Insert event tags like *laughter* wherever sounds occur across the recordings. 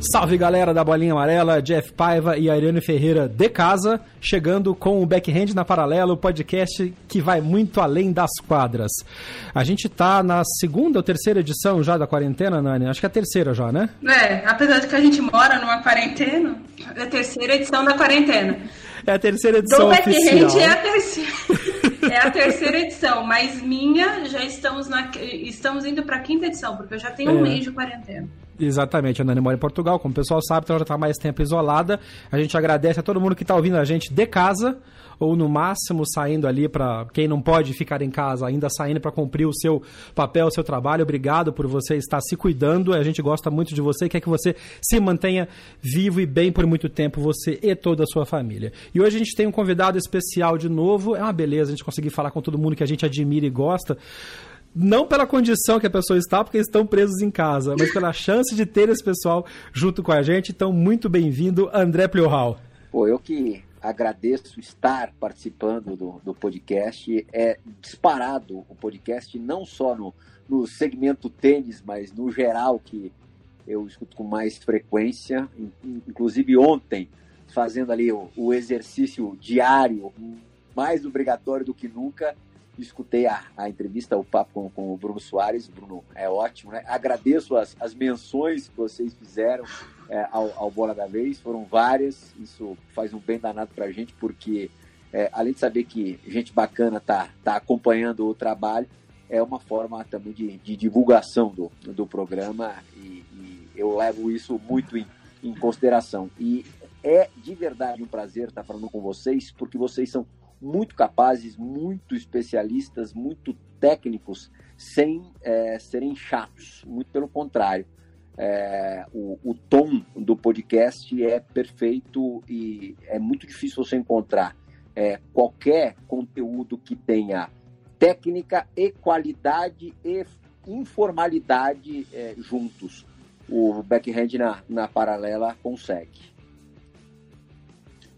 Salve galera da Bolinha Amarela, Jeff Paiva e Ariane Ferreira de casa, chegando com o Backhand na Paralela, o podcast que vai muito além das quadras. A gente tá na segunda ou terceira edição já da quarentena, Nani? Acho que é a terceira já, né? É, apesar de que a gente mora numa quarentena, é a terceira edição da quarentena. É a terceira edição Do oficial. Backhand é a terceira. *laughs* É a terceira edição, mas minha já estamos na estamos indo para a quinta edição, porque eu já tenho é. um mês de quarentena. Exatamente, a Nani mora em Portugal, como o pessoal sabe, então ela já está mais tempo isolada. A gente agradece a todo mundo que está ouvindo a gente de casa, ou no máximo saindo ali para quem não pode ficar em casa, ainda saindo para cumprir o seu papel, o seu trabalho. Obrigado por você estar se cuidando. A gente gosta muito de você, quer que você se mantenha vivo e bem por muito tempo, você e toda a sua família. E hoje a gente tem um convidado especial de novo. É uma beleza a gente conseguir falar com todo mundo que a gente admira e gosta não pela condição que a pessoa está, porque estão presos em casa, mas pela chance de ter esse pessoal junto com a gente. Então, muito bem-vindo, André Pleural. Pô, eu que agradeço estar participando do, do podcast. É disparado o podcast, não só no, no segmento tênis, mas no geral, que eu escuto com mais frequência. Inclusive ontem, fazendo ali o, o exercício diário, mais obrigatório do que nunca, escutei a, a entrevista, o papo com, com, o Bruno Soares. Bruno é ótimo, né? Agradeço as, as menções que vocês fizeram é, ao, ao, Bola da Vez, foram várias. Isso faz um bem danado para a gente, porque é, além de saber que gente bacana tá, tá acompanhando o trabalho, é uma forma também de, de divulgação do, do programa e, e eu levo isso muito em, em consideração. E é de verdade um prazer estar falando com vocês, porque vocês são muito capazes, muito especialistas, muito técnicos, sem é, serem chatos. Muito pelo contrário. É, o, o, tom do podcast é perfeito e é muito difícil você encontrar é, qualquer conteúdo que tenha técnica e qualidade e informalidade é, juntos. O backhand na, na paralela consegue.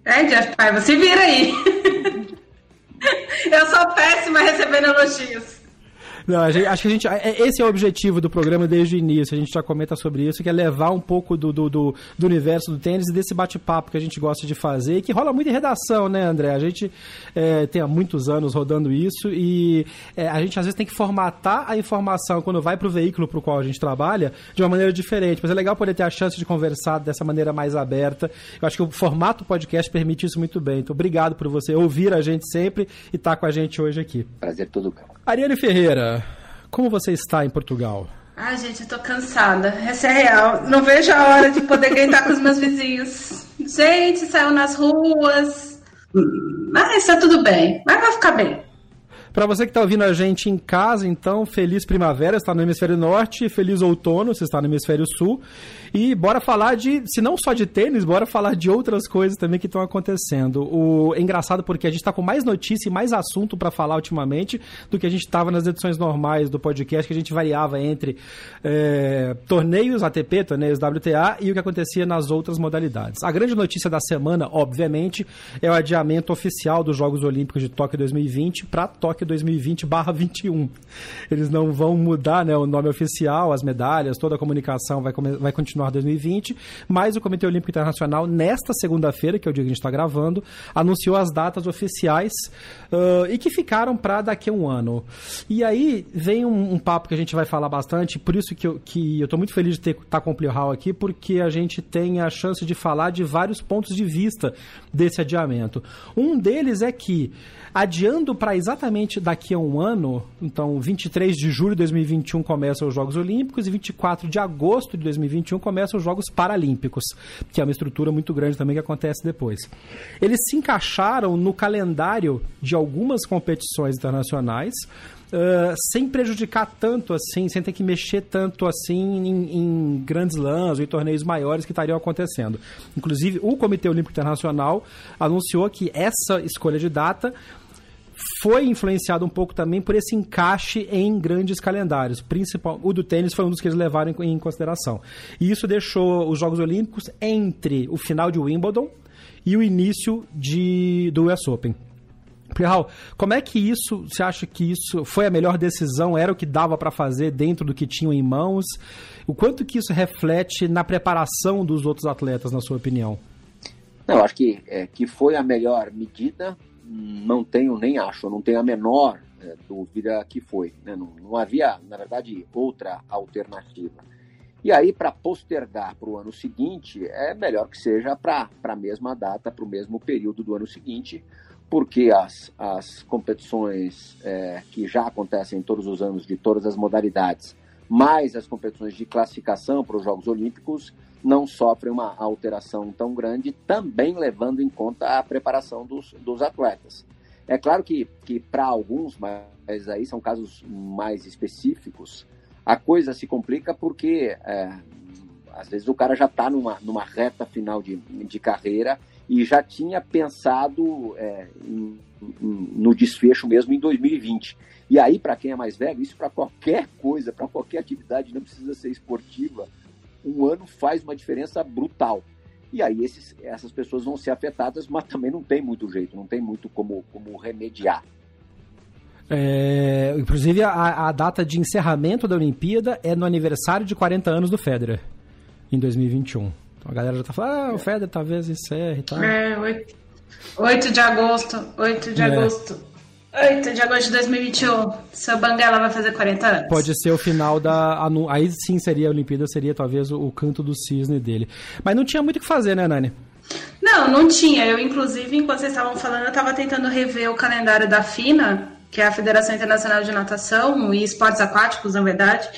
É, Jeff Paiva, se vira aí. *laughs* Eu sou péssima recebendo elogios. Não, gente, acho que a gente. É, esse é o objetivo do programa desde o início. A gente já comenta sobre isso, que é levar um pouco do, do, do, do universo do tênis e desse bate-papo que a gente gosta de fazer e que rola muito em redação, né, André? A gente é, tem há muitos anos rodando isso e é, a gente às vezes tem que formatar a informação quando vai para o veículo para o qual a gente trabalha de uma maneira diferente. Mas é legal poder ter a chance de conversar dessa maneira mais aberta. Eu acho que o formato podcast permite isso muito bem. Então, obrigado por você ouvir a gente sempre e estar tá com a gente hoje aqui. Prazer todo. Ariane Ferreira, como você está em Portugal? Ai, gente, eu tô cansada. Essa é real. Não vejo a hora de poder gritar com os meus vizinhos. Gente, saiu nas ruas. Mas tá tudo bem. Mas vai ficar bem. Para você que está ouvindo a gente em casa, então, feliz primavera, está no hemisfério norte, feliz outono, você está no hemisfério sul. E bora falar de, se não só de tênis, bora falar de outras coisas também que estão acontecendo. O é engraçado porque a gente está com mais notícia e mais assunto para falar ultimamente do que a gente estava nas edições normais do podcast, que a gente variava entre é, torneios ATP, torneios WTA e o que acontecia nas outras modalidades. A grande notícia da semana, obviamente, é o adiamento oficial dos Jogos Olímpicos de Tóquio 2020 para Tóquio 2020/21. Eles não vão mudar né, o nome oficial, as medalhas, toda a comunicação vai, vai continuar continuar 2020, mas o Comitê Olímpico Internacional, nesta segunda-feira, que é o dia que a gente está gravando, anunciou as datas oficiais uh, e que ficaram para daqui a um ano. E aí vem um, um, papo que a gente vai falar bastante, por isso que eu, que eu muito feliz de estar tá com o Plio Hall aqui, porque a gente tem a chance de falar de vários pontos de vista desse adiamento. Um deles é que adiando para exatamente daqui a um ano, então 23 de julho de 2021 começam os Jogos Olímpicos e 24 de agosto de 2021 começam os Jogos Paralímpicos, que é uma estrutura muito grande também que acontece depois. Eles se encaixaram no calendário de algumas competições internacionais, Uh, sem prejudicar tanto assim, sem ter que mexer tanto assim em, em grandes lãs ou em torneios maiores que estariam acontecendo. Inclusive, o Comitê Olímpico Internacional anunciou que essa escolha de data foi influenciado um pouco também por esse encaixe em grandes calendários. Principal, o do tênis foi um dos que eles levaram em, em consideração. E isso deixou os Jogos Olímpicos entre o final de Wimbledon e o início de, do US Open. Raul, como é que isso, você acha que isso foi a melhor decisão? Era o que dava para fazer dentro do que tinham em mãos? O quanto que isso reflete na preparação dos outros atletas, na sua opinião? Eu acho que, é, que foi a melhor medida, não tenho nem acho, não tenho a menor é, dúvida que foi. Né? Não, não havia, na verdade, outra alternativa. E aí, para postergar para o ano seguinte, é melhor que seja para a mesma data, para o mesmo período do ano seguinte, porque as, as competições é, que já acontecem todos os anos de todas as modalidades, mais as competições de classificação para os Jogos Olímpicos, não sofrem uma alteração tão grande, também levando em conta a preparação dos, dos atletas. É claro que, que para alguns, mas aí são casos mais específicos, a coisa se complica porque é, às vezes o cara já está numa, numa reta final de, de carreira e já tinha pensado é, em, em, no desfecho mesmo em 2020. E aí, para quem é mais velho, isso para qualquer coisa, para qualquer atividade, não precisa ser esportiva, um ano faz uma diferença brutal. E aí esses, essas pessoas vão ser afetadas, mas também não tem muito jeito, não tem muito como, como remediar. É, inclusive, a, a, data de encerramento da Olimpíada é no aniversário de 40 anos do Federer, em 2021. Então a galera já tá falando, ah, o Federer talvez encerre e tal. É, 8, 8 de agosto, 8 de é. agosto. 8 de agosto de 2021. Seu Banguela vai fazer 40 anos. Pode ser o final da. Aí sim seria a Olimpíada, seria talvez o, canto do cisne dele. Mas não tinha muito o que fazer, né, Nani? Não, não tinha. Eu, inclusive, enquanto vocês estavam falando, eu estava tentando rever o calendário da FINA, que é a Federação Internacional de Natação e Esportes Aquáticos, na verdade.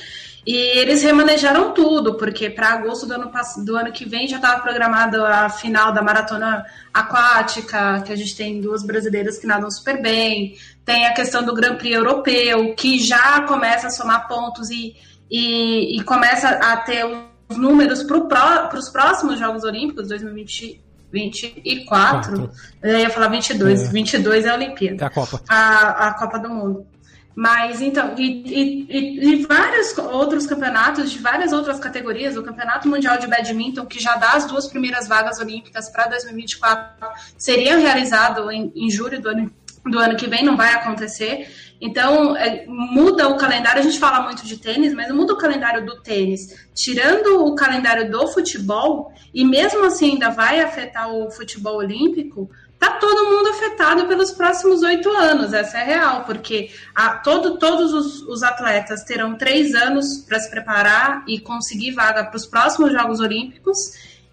E eles remanejaram tudo, porque para agosto do ano, do ano que vem já estava programada a final da maratona aquática, que a gente tem duas brasileiras que nadam super bem. Tem a questão do Grand Prix europeu, que já começa a somar pontos e, e, e começa a ter os números para os próximos Jogos Olímpicos, 2020. 24, eu ia falar 22, é. 22 é a Olimpíada. É a Copa. A, a Copa do Mundo. Mas então, e, e, e, vários outros campeonatos de várias outras categorias, o Campeonato Mundial de Badminton, que já dá as duas primeiras vagas olímpicas para 2024, seria realizado em, em julho do ano, do ano que vem, não vai acontecer. Então, é, muda o calendário. A gente fala muito de tênis, mas muda o calendário do tênis, tirando o calendário do futebol, e mesmo assim ainda vai afetar o futebol olímpico tá todo mundo afetado pelos próximos oito anos, essa é real, porque a, todo, todos os, os, atletas terão três anos para se preparar e conseguir vaga para os próximos Jogos Olímpicos.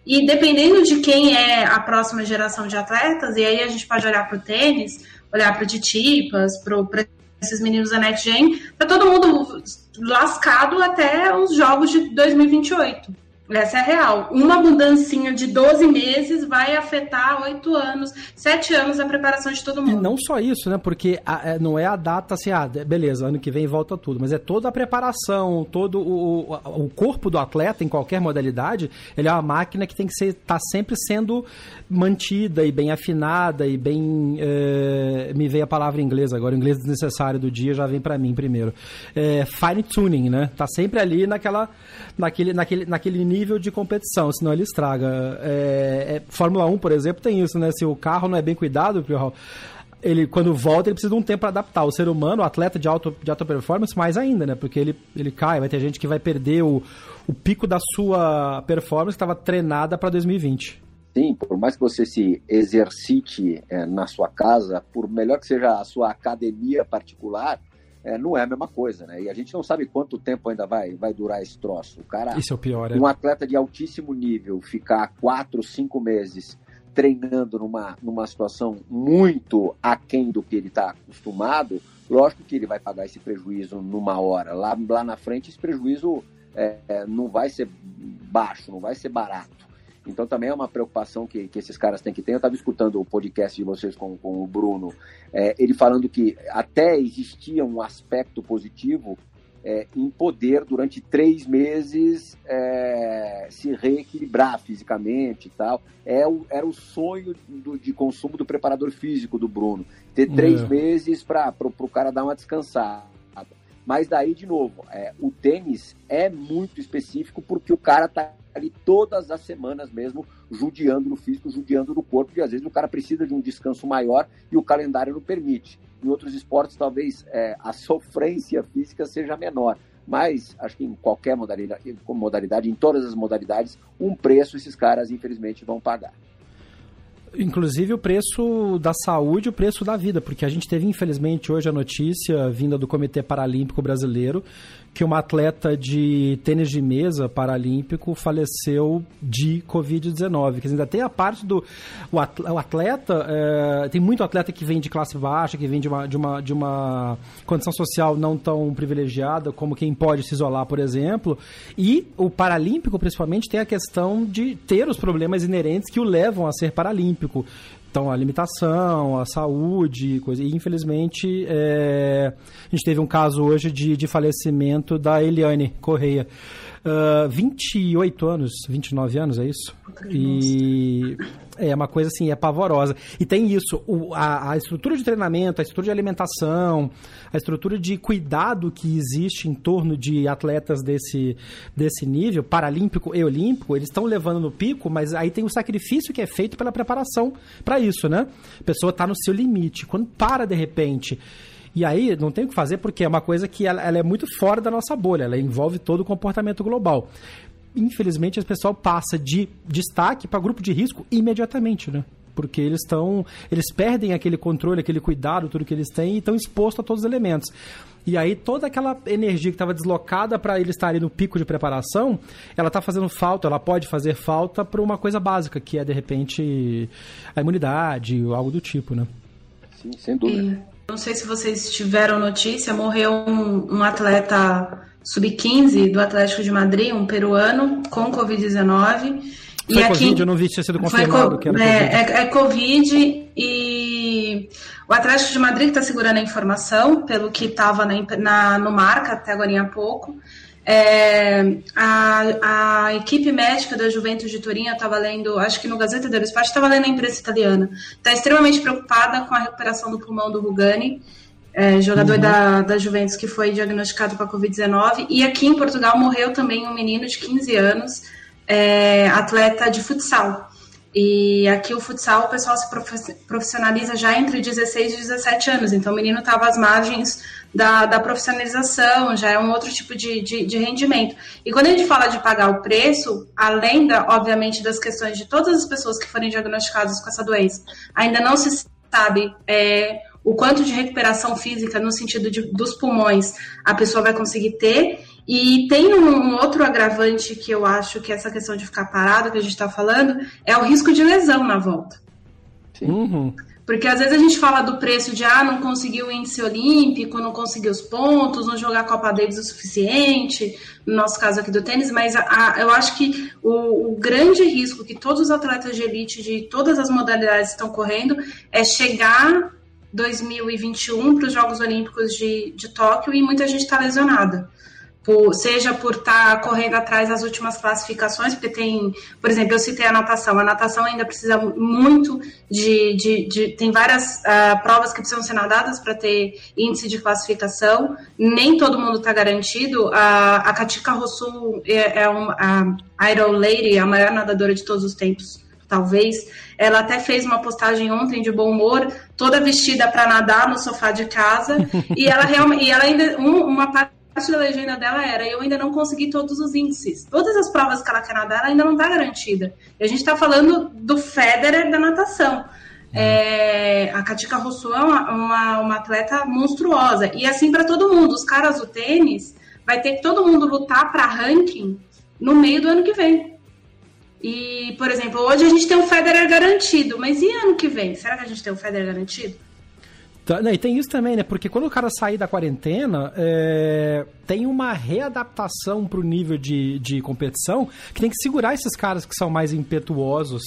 E dependendo de quem é a próxima geração de atletas, e aí a gente pode olhar para o tênis, olhar para o Titipas, para esses meninos da Next Gen, tá todo mundo lascado até os Jogos de 2028. Essa é a real. Uma mudancinha de 12 meses vai afetar 8 anos, 7 anos a preparação de todo mundo. E não só isso, né? Porque a, é, não é a data assim, ah, beleza, ano que vem volta tudo, mas é toda a preparação, todo o, o, o corpo do atleta em qualquer modalidade, ele é uma máquina que tem que ser, tá sempre sendo mantida e bem afinada e bem. É, me veio a palavra em inglês agora, o inglês desnecessário do dia já vem para mim primeiro. É, fine tuning, né? Tá sempre ali naquela, naquele, naquele, naquele nível de competição, senão ele estraga. É, Fórmula 1, por exemplo, tem isso, né? Se o carro não é bem cuidado, ele quando volta ele precisa de um tempo para adaptar. O ser humano, o atleta de, alto, de alta performance, mais ainda, né? Porque ele, ele cai, vai ter gente que vai perder o, o pico da sua performance que estava treinada para 2020. Sim, por mais que você se exercite é, na sua casa, por melhor que seja a sua academia particular, é, não é a mesma coisa, né? E a gente não sabe quanto tempo ainda vai, vai durar esse troço. O cara, Isso é o pior, é. um atleta de altíssimo nível, ficar quatro, cinco meses treinando numa, numa situação muito aquém do que ele está acostumado, lógico que ele vai pagar esse prejuízo numa hora. Lá, lá na frente, esse prejuízo é, é, não vai ser baixo, não vai ser barato. Então também é uma preocupação que, que esses caras têm que ter. Eu estava escutando o podcast de vocês com, com o Bruno, é, ele falando que até existia um aspecto positivo é, em poder, durante três meses, é, se reequilibrar fisicamente e tal. É o, era o sonho do, de consumo do preparador físico do Bruno. Ter três é. meses para o cara dar uma descansada. Mas daí, de novo, é, o tênis é muito específico porque o cara tá ali todas as semanas mesmo, judiando no físico, judiando no corpo, e às vezes o cara precisa de um descanso maior e o calendário não permite. Em outros esportes, talvez é, a *laughs* sofrência física seja menor. Mas acho que em qualquer modalidade, modalidade, em todas as modalidades, um preço esses caras, infelizmente, vão pagar. Inclusive o preço da saúde, o preço da vida, porque a gente teve, infelizmente, hoje a notícia vinda do Comitê Paralímpico Brasileiro que uma atleta de tênis de mesa paralímpico faleceu de Covid-19. Quer dizer, ainda tem a parte do. O atleta. É, tem muito atleta que vem de classe baixa, que vem de uma, de, uma, de uma condição social não tão privilegiada como quem pode se isolar, por exemplo. E o paralímpico, principalmente, tem a questão de ter os problemas inerentes que o levam a ser paralímpico. Então, a limitação, a saúde, coisa. E, infelizmente, é... a gente teve um caso hoje de, de falecimento da Eliane Correia. Uh, 28 anos, 29 anos, é isso? E é uma coisa assim, é pavorosa. E tem isso, o, a, a, estrutura de treinamento, a estrutura de alimentação, a estrutura de cuidado que existe em torno de atletas desse, desse nível, paralímpico e olímpico, eles estão levando no pico, mas aí tem o sacrifício que é feito pela preparação para isso, né? A pessoa está no seu limite. Quando para de repente e aí não tem o que fazer porque é uma coisa que ela, ela é muito fora da nossa bolha, ela envolve todo o comportamento global. Infelizmente, esse pessoal passa de destaque para grupo de risco imediatamente, né? porque eles estão eles perdem aquele controle, aquele cuidado, tudo que eles têm e estão expostos a todos os elementos. E aí toda aquela energia que estava deslocada para eles estarem no pico de preparação, ela está fazendo falta, ela pode fazer falta para uma coisa básica, que é de repente a imunidade ou algo do tipo, né? Sim, sem dúvida. Não sei se vocês tiveram notícia, morreu um, um atleta sub-15 do Atlético de Madrid, um peruano, com Covid-19. Foi e Covid, aqui, eu não vi se tinha sido confirmado era é, Covid. É, é Covid e o Atlético de Madrid está segurando a informação, pelo que estava na, na, no Marca até agora há pouco. É, a, a, equipe médica da Juventus de Turim, estava lendo, acho que no Gazeta dello Sport, estava lendo a imprensa italiana, está extremamente preocupada com a recuperação do pulmão do Rugani, é, jogador uhum. da, da Juventus que foi diagnosticado com a Covid-19. E aqui em Portugal morreu também um menino de 15 anos, é, atleta de futsal. E aqui o futsal, o pessoal se profissionaliza já entre 16 e 17 anos. Então o menino estava às margens da, da profissionalização, já é um outro tipo de, de, de, rendimento. E quando a gente fala de pagar o preço, além, da, obviamente, das questões de todas as pessoas que forem diagnosticadas com essa doença, ainda não se sabe é, o quanto de recuperação física no sentido de, dos pulmões a pessoa vai conseguir ter. E tem um, um, outro agravante que eu acho que essa questão de ficar parado que a gente está falando é o risco de lesão na volta. Uhum. Porque às vezes a gente fala do preço de ah, não conseguiu o índice olímpico, não conseguiu os pontos, não jogar a Copa Davis o suficiente, no nosso caso aqui do tênis, mas a, a, eu acho que o, o, grande risco que todos os atletas de elite de todas as modalidades estão correndo é chegar 2021 para os Jogos Olímpicos de, de Tóquio e muita gente está lesionada por, seja por estar tá correndo atrás das últimas classificações, porque tem, por exemplo, eu citei a natação, a natação ainda precisa muito de, de, de tem várias uh, provas que precisam ser nadadas para ter índice de classificação, nem todo mundo está garantido, uh, a Katika Rosu é, é um, a Iron Lady, a maior nadadora de todos os tempos, talvez, ela até fez uma postagem ontem de bom humor, toda vestida para nadar no sofá de casa, *laughs* e ela realmente, e ela ainda, um, uma parte parte da legenda dela era: eu ainda não consegui todos os índices. Todas as provas que ela quer nadar, ela ainda não está garantida. E a gente está falando do Federer da natação. É, a Katika Rousseau é uma, uma, uma, atleta monstruosa. E assim para todo mundo. Os caras do tênis, vai ter que todo mundo lutar para ranking no meio do ano que vem. E, por exemplo, hoje a gente tem um Federer garantido, mas e ano que vem? Será que a gente tem um Federer garantido? Tá, e tem isso também, né? Porque quando o cara sair da quarentena, é... tem uma readaptação pro nível de, de competição que tem que segurar esses caras que são mais impetuosos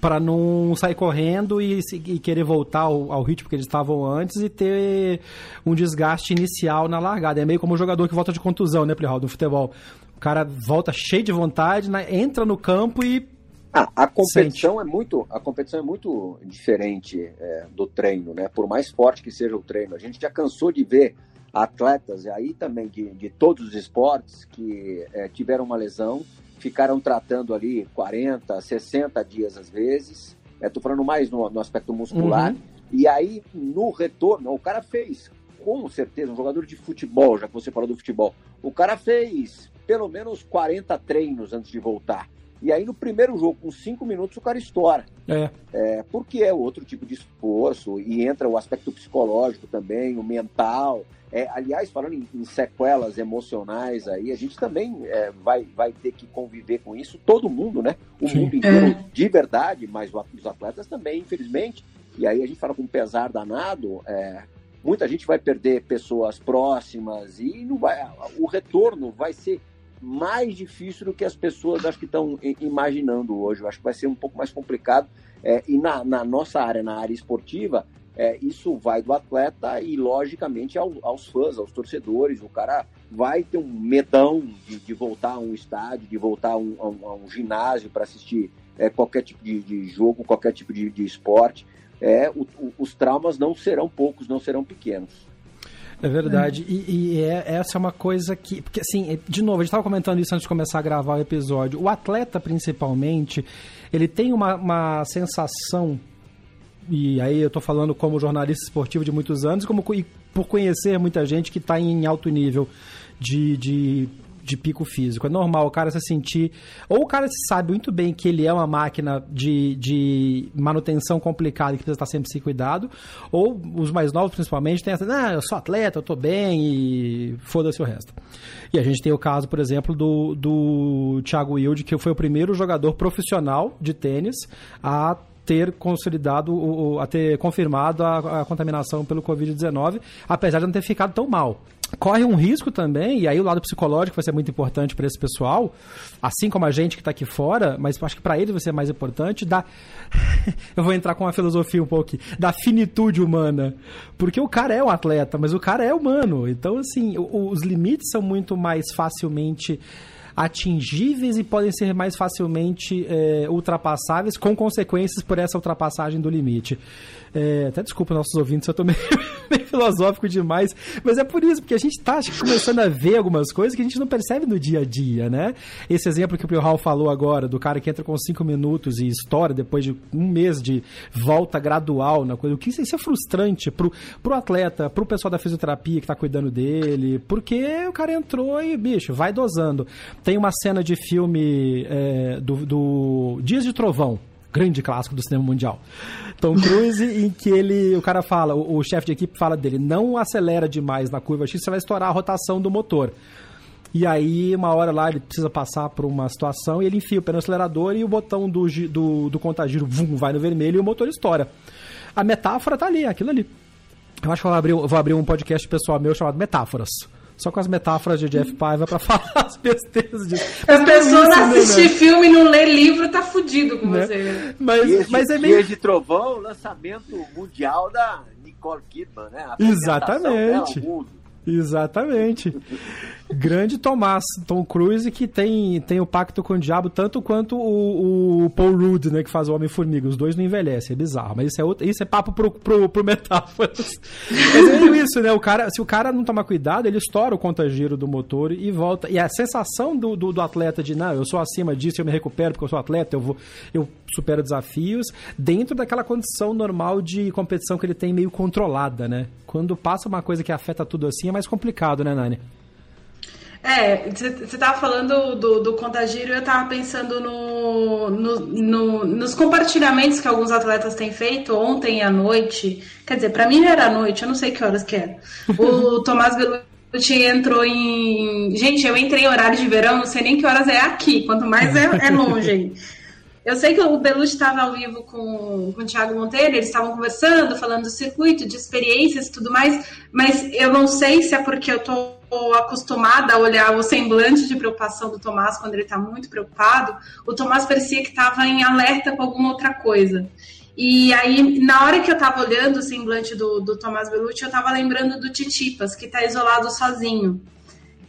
para não sair correndo e, e querer voltar ao, ao, ritmo que eles estavam antes e ter um desgaste inicial na largada. É meio como um jogador que volta de contusão, né, Plihal, no futebol. O cara volta cheio de vontade, né, entra no campo e ah, a competição é muito, a competição é muito diferente é, do treino, né? Por mais forte que seja o treino, a gente já cansou de ver atletas aí também de, de todos os esportes que é, tiveram uma lesão ficaram tratando ali 40, 60 dias às vezes. Estou é, falando mais no, no aspecto muscular. Uhum. E aí, no retorno, o cara fez, com certeza, um jogador de futebol, já que você falou do futebol, o cara fez pelo menos 40 treinos antes de voltar. E aí, no primeiro jogo, com cinco minutos, o cara estoura. É. é. Porque é outro tipo de esforço e entra o aspecto psicológico também, o mental. É, aliás, falando em, em, sequelas emocionais aí, a gente também é, vai, vai ter que conviver com isso, todo mundo, né? O Sim. mundo inteiro é. de verdade, mas os atletas também, infelizmente. E aí a gente fala com pesar danado, é, muita gente vai perder pessoas próximas e não vai, o retorno vai ser mais difícil do que as pessoas acho que estão imaginando hoje. Eu acho que vai ser um pouco mais complicado. É, e na, na nossa área, na área esportiva, é, isso vai do atleta e, logicamente, ao, aos fãs, aos torcedores. O cara vai ter um medão de, de voltar a um estádio, de voltar a um, a um, a um ginásio para assistir é, qualquer tipo de, de, jogo, qualquer tipo de, de esporte. É, o, o, os traumas não serão poucos, não serão pequenos. É verdade. É. E, e é, essa é uma coisa que. Porque, assim, de novo, a gente estava comentando isso antes de começar a gravar o episódio. O atleta, principalmente, ele tem uma, uma sensação e aí eu estou falando como jornalista esportivo de muitos anos, como por conhecer muita gente que está em alto nível de, de, de, pico físico. É normal o cara se sentir. Ou o cara se sabe muito bem que ele é uma máquina de, de manutenção complicada e que precisa estar sempre se cuidado, ou os mais novos principalmente têm essa, ah, eu sou atleta, eu estou bem e foda-se o resto. E a gente tem o caso, por exemplo, do, do Thiago Wilde, que foi o primeiro jogador profissional de tênis a ter consolidado, a ter confirmado a, a contaminação pelo Covid-19, apesar de não ter ficado tão mal corre um risco também, e aí o lado psicológico vai ser muito importante para esse pessoal, assim como a gente que está aqui fora, mas acho que para eles vai ser mais importante, da. *laughs* Eu vou entrar com uma filosofia um pouco da finitude humana. Porque o cara é um atleta, mas o cara é humano. Então, assim, os limites são muito mais facilmente atingíveis e podem ser mais facilmente é, ultrapassáveis, com consequências por essa ultrapassagem do limite. É, até desculpa nossos ouvintes, eu tô *laughs* meio, meio, filosófico demais, mas é por isso, porque a gente tá começando a ver algumas coisas que a gente não percebe no dia a dia, né? Esse exemplo que o Hall falou agora, do cara que entra com cinco minutos e estoura depois de um mês de volta gradual na coisa, o que isso é frustrante pro, pro atleta, pro pessoal da fisioterapia que tá cuidando dele, porque o cara entrou e, bicho, vai dosando. Tem uma cena de filme é, do, do Dias de Trovão, grande clássico do cinema mundial. Tom Cruise, *laughs* em que ele, o cara fala, o, o chefe de equipe fala dele, não acelera demais na curva X, você vai estourar a rotação do motor. E aí, uma hora lá, ele precisa passar por uma situação e ele enfia o pé no acelerador e o botão do, do, do contagiro vum, vai no vermelho e o motor estoura. A metáfora tá ali, aquilo ali. Eu acho que eu vou abrir, vou abrir um podcast pessoal meu chamado Metáforas só com as metáforas de Jeff Paiva para *laughs* falar as besteiras disso. Mas a pessoa não né, assistir né, filme e não ler livro, tá fudido com né? você. Mas, Dias mas é meio... de Trovão, lançamento mundial da Nicole Kidman, né? Exatamente. Exatamente. Grande Tomás, Tom Cruise, que tem, tem o pacto com o diabo tanto quanto o, o Paul Rudd, né, que faz o Homem-Formiga. Os dois não envelhecem, é bizarro. Mas isso é, outro, isso é papo pro, pro, pro metáforas. mas é isso, né? O cara, se o cara não tomar cuidado, ele estoura o contagiro do motor e volta. E a sensação do, do, do, atleta de, não, eu sou acima disso, eu me recupero porque eu sou atleta, eu, vou, eu supero desafios, dentro daquela condição normal de competição que ele tem meio controlada, né? Quando passa uma coisa que afeta tudo assim, é mais complicado, né, Nani? É, você estava falando do, do contagiro e eu estava pensando no, no, no, nos compartilhamentos que alguns atletas têm feito ontem à noite. Quer dizer, para mim era à noite, eu não sei que horas que era. O *laughs* Tomás Belucci entrou em. Gente, eu entrei em horário de verão, não sei nem que horas é aqui, quanto mais é, é longe. *laughs* Eu sei que o Belucci estava ao vivo com, com o Thiago Monteiro, eles estavam conversando, falando do circuito, de experiências e tudo mais, mas eu não sei se é porque eu estou acostumada a olhar o semblante de preocupação do Tomás quando ele está muito preocupado. O Tomás parecia que estava em alerta com alguma outra coisa. E aí, na hora que eu estava olhando o semblante do, do Tomás Belucci, eu estava lembrando do Titipas, que está isolado sozinho.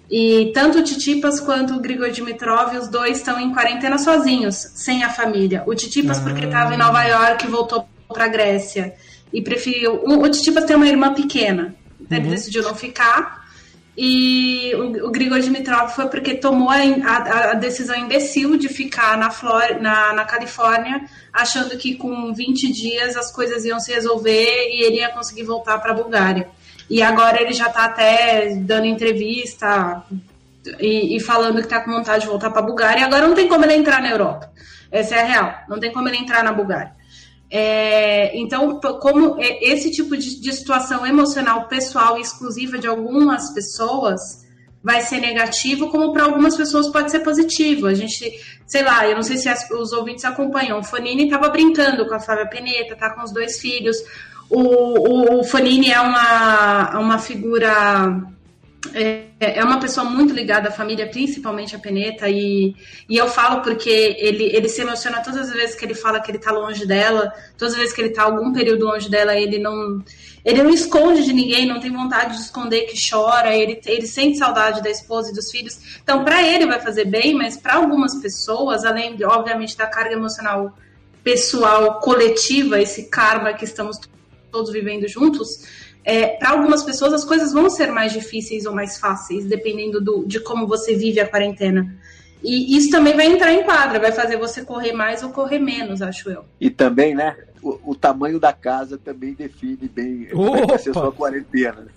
E tanto o Titipas quanto o Grigor Dimitrov, os dois estão em quarentena sozinhos, sem a família. O Titipas, ah. porque estava em Nova York e voltou para a Grécia. E preferiu. O Titipas tem uma irmã pequena, então ele uhum. decidiu não ficar. E o, o Grigor Dimitrov foi porque tomou a, a, a, decisão imbecil de ficar na, Flor, na, na Califórnia, achando que com 20 dias as coisas iam se resolver e ele ia conseguir voltar para a Bulgária. E agora ele já está até dando entrevista e, e falando que está com vontade de voltar para a Bulgária. E agora não tem como ele entrar na Europa. Essa é a real. Não tem como ele entrar na Bulgária. É, então, como esse tipo de, de, situação emocional pessoal exclusiva de algumas pessoas vai ser negativo, como para algumas pessoas pode ser positivo. A gente, sei lá, eu não sei se as, os ouvintes acompanham. O Fonini estava brincando com a Flávia Peneta, tá com os dois filhos. O, o, o Fanini é uma, uma figura. É, é, uma pessoa muito ligada à família, principalmente a Peneta, e, e eu falo porque ele, ele se emociona todas as vezes que ele fala que ele tá longe dela, todas as vezes que ele tá algum período longe dela, ele não, ele não esconde de ninguém, não tem vontade de esconder que chora, ele, ele sente saudade da esposa e dos filhos. Então, para ele vai fazer bem, mas para algumas pessoas, além, obviamente, da carga emocional pessoal coletiva, esse karma que estamos todos vivendo juntos, é, para algumas pessoas as coisas vão ser mais difíceis ou mais fáceis, dependendo do, de como você vive a quarentena. E isso também vai entrar em quadra, vai fazer você correr mais ou correr menos, acho eu. E também, né, o, o tamanho da casa também define bem a sua quarentena.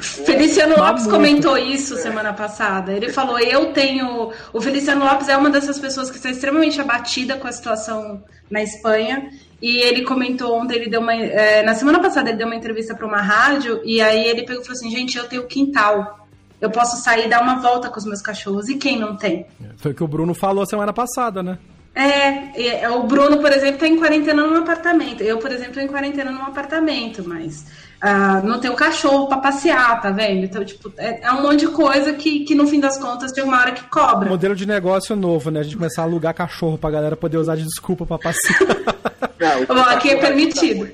Feliciano Lopes comentou isso semana passada. Ele falou: Eu tenho. O Feliciano Lopes é uma dessas pessoas que está extremamente abatida com a situação na Espanha. E ele comentou ontem, ele deu uma. É, na semana passada, ele deu uma entrevista para uma rádio, e aí ele pegou e falou assim: gente, eu tenho quintal. Eu posso sair e dar uma volta com os meus cachorros. E quem não tem? Foi o que o Bruno falou semana passada, né? É, é o Bruno, por exemplo, está em quarentena num apartamento. Eu, por exemplo, estou em quarentena num apartamento, mas uh, não tenho cachorro para passear, tá vendo? Então, tipo, é, é, um monte de coisa que, que no fim das contas tem uma hora que cobra. Modelo de negócio novo, né? A gente começar a alugar cachorro pra galera poder usar de desculpa para passear. *laughs* Não, Bom, aqui é permitido.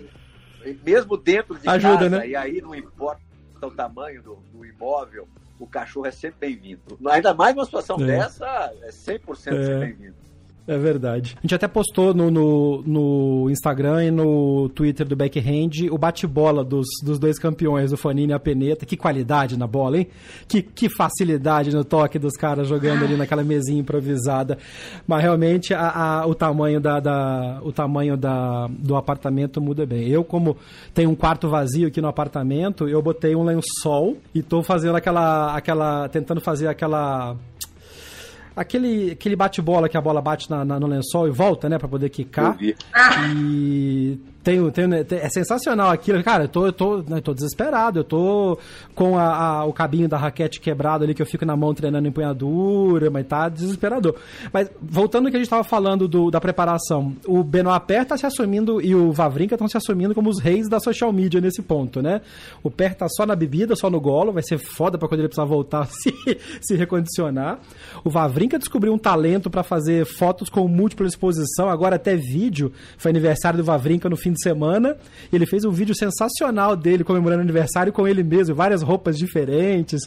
Mesmo dentro de Ajuda, casa, né? e aí não importa o tamanho do, do imóvel, o cachorro é sempre bem-vindo. Ainda mais numa situação é. dessa, é 100% é. sempre bem-vindo. É verdade. A gente até postou no, no, no, Instagram e no Twitter do Backhand o bate-bola dos, dos dois campeões, o Fanini e a Peneta. Que qualidade na bola, hein? Que, que facilidade no toque dos caras jogando ali naquela mesinha improvisada. Mas realmente a, a, o tamanho, da, da, o tamanho da, do apartamento muda bem. Eu, como tenho um quarto vazio aqui no apartamento, eu botei um lençol e tô fazendo aquela. aquela tentando fazer aquela aquele, aquele bate-bola que a bola bate na, na, no lençol e volta, né, para poder quicar. E tenho, tenho, é sensacional aquilo. Cara, eu tô, eu tô, eu tô desesperado. Eu tô com a, a, o cabinho da raquete quebrado ali, que eu fico na mão treinando empunhadura, mas tá desesperador. Mas voltando ao que a gente tava falando do, da preparação, o Benoit Per tá se assumindo e o Vavrinka estão se assumindo como os reis da social media nesse ponto, né? O Per tá só na bebida, só no golo, vai ser foda pra quando ele precisar voltar se, *laughs* se recondicionar. O Vavrinka descobriu um talento para fazer fotos com múltipla exposição, agora até vídeo. Foi aniversário do Vavrinka no fim de semana. ele fez um vídeo sensacional dele comemorando aniversário com ele mesmo, várias roupas diferentes.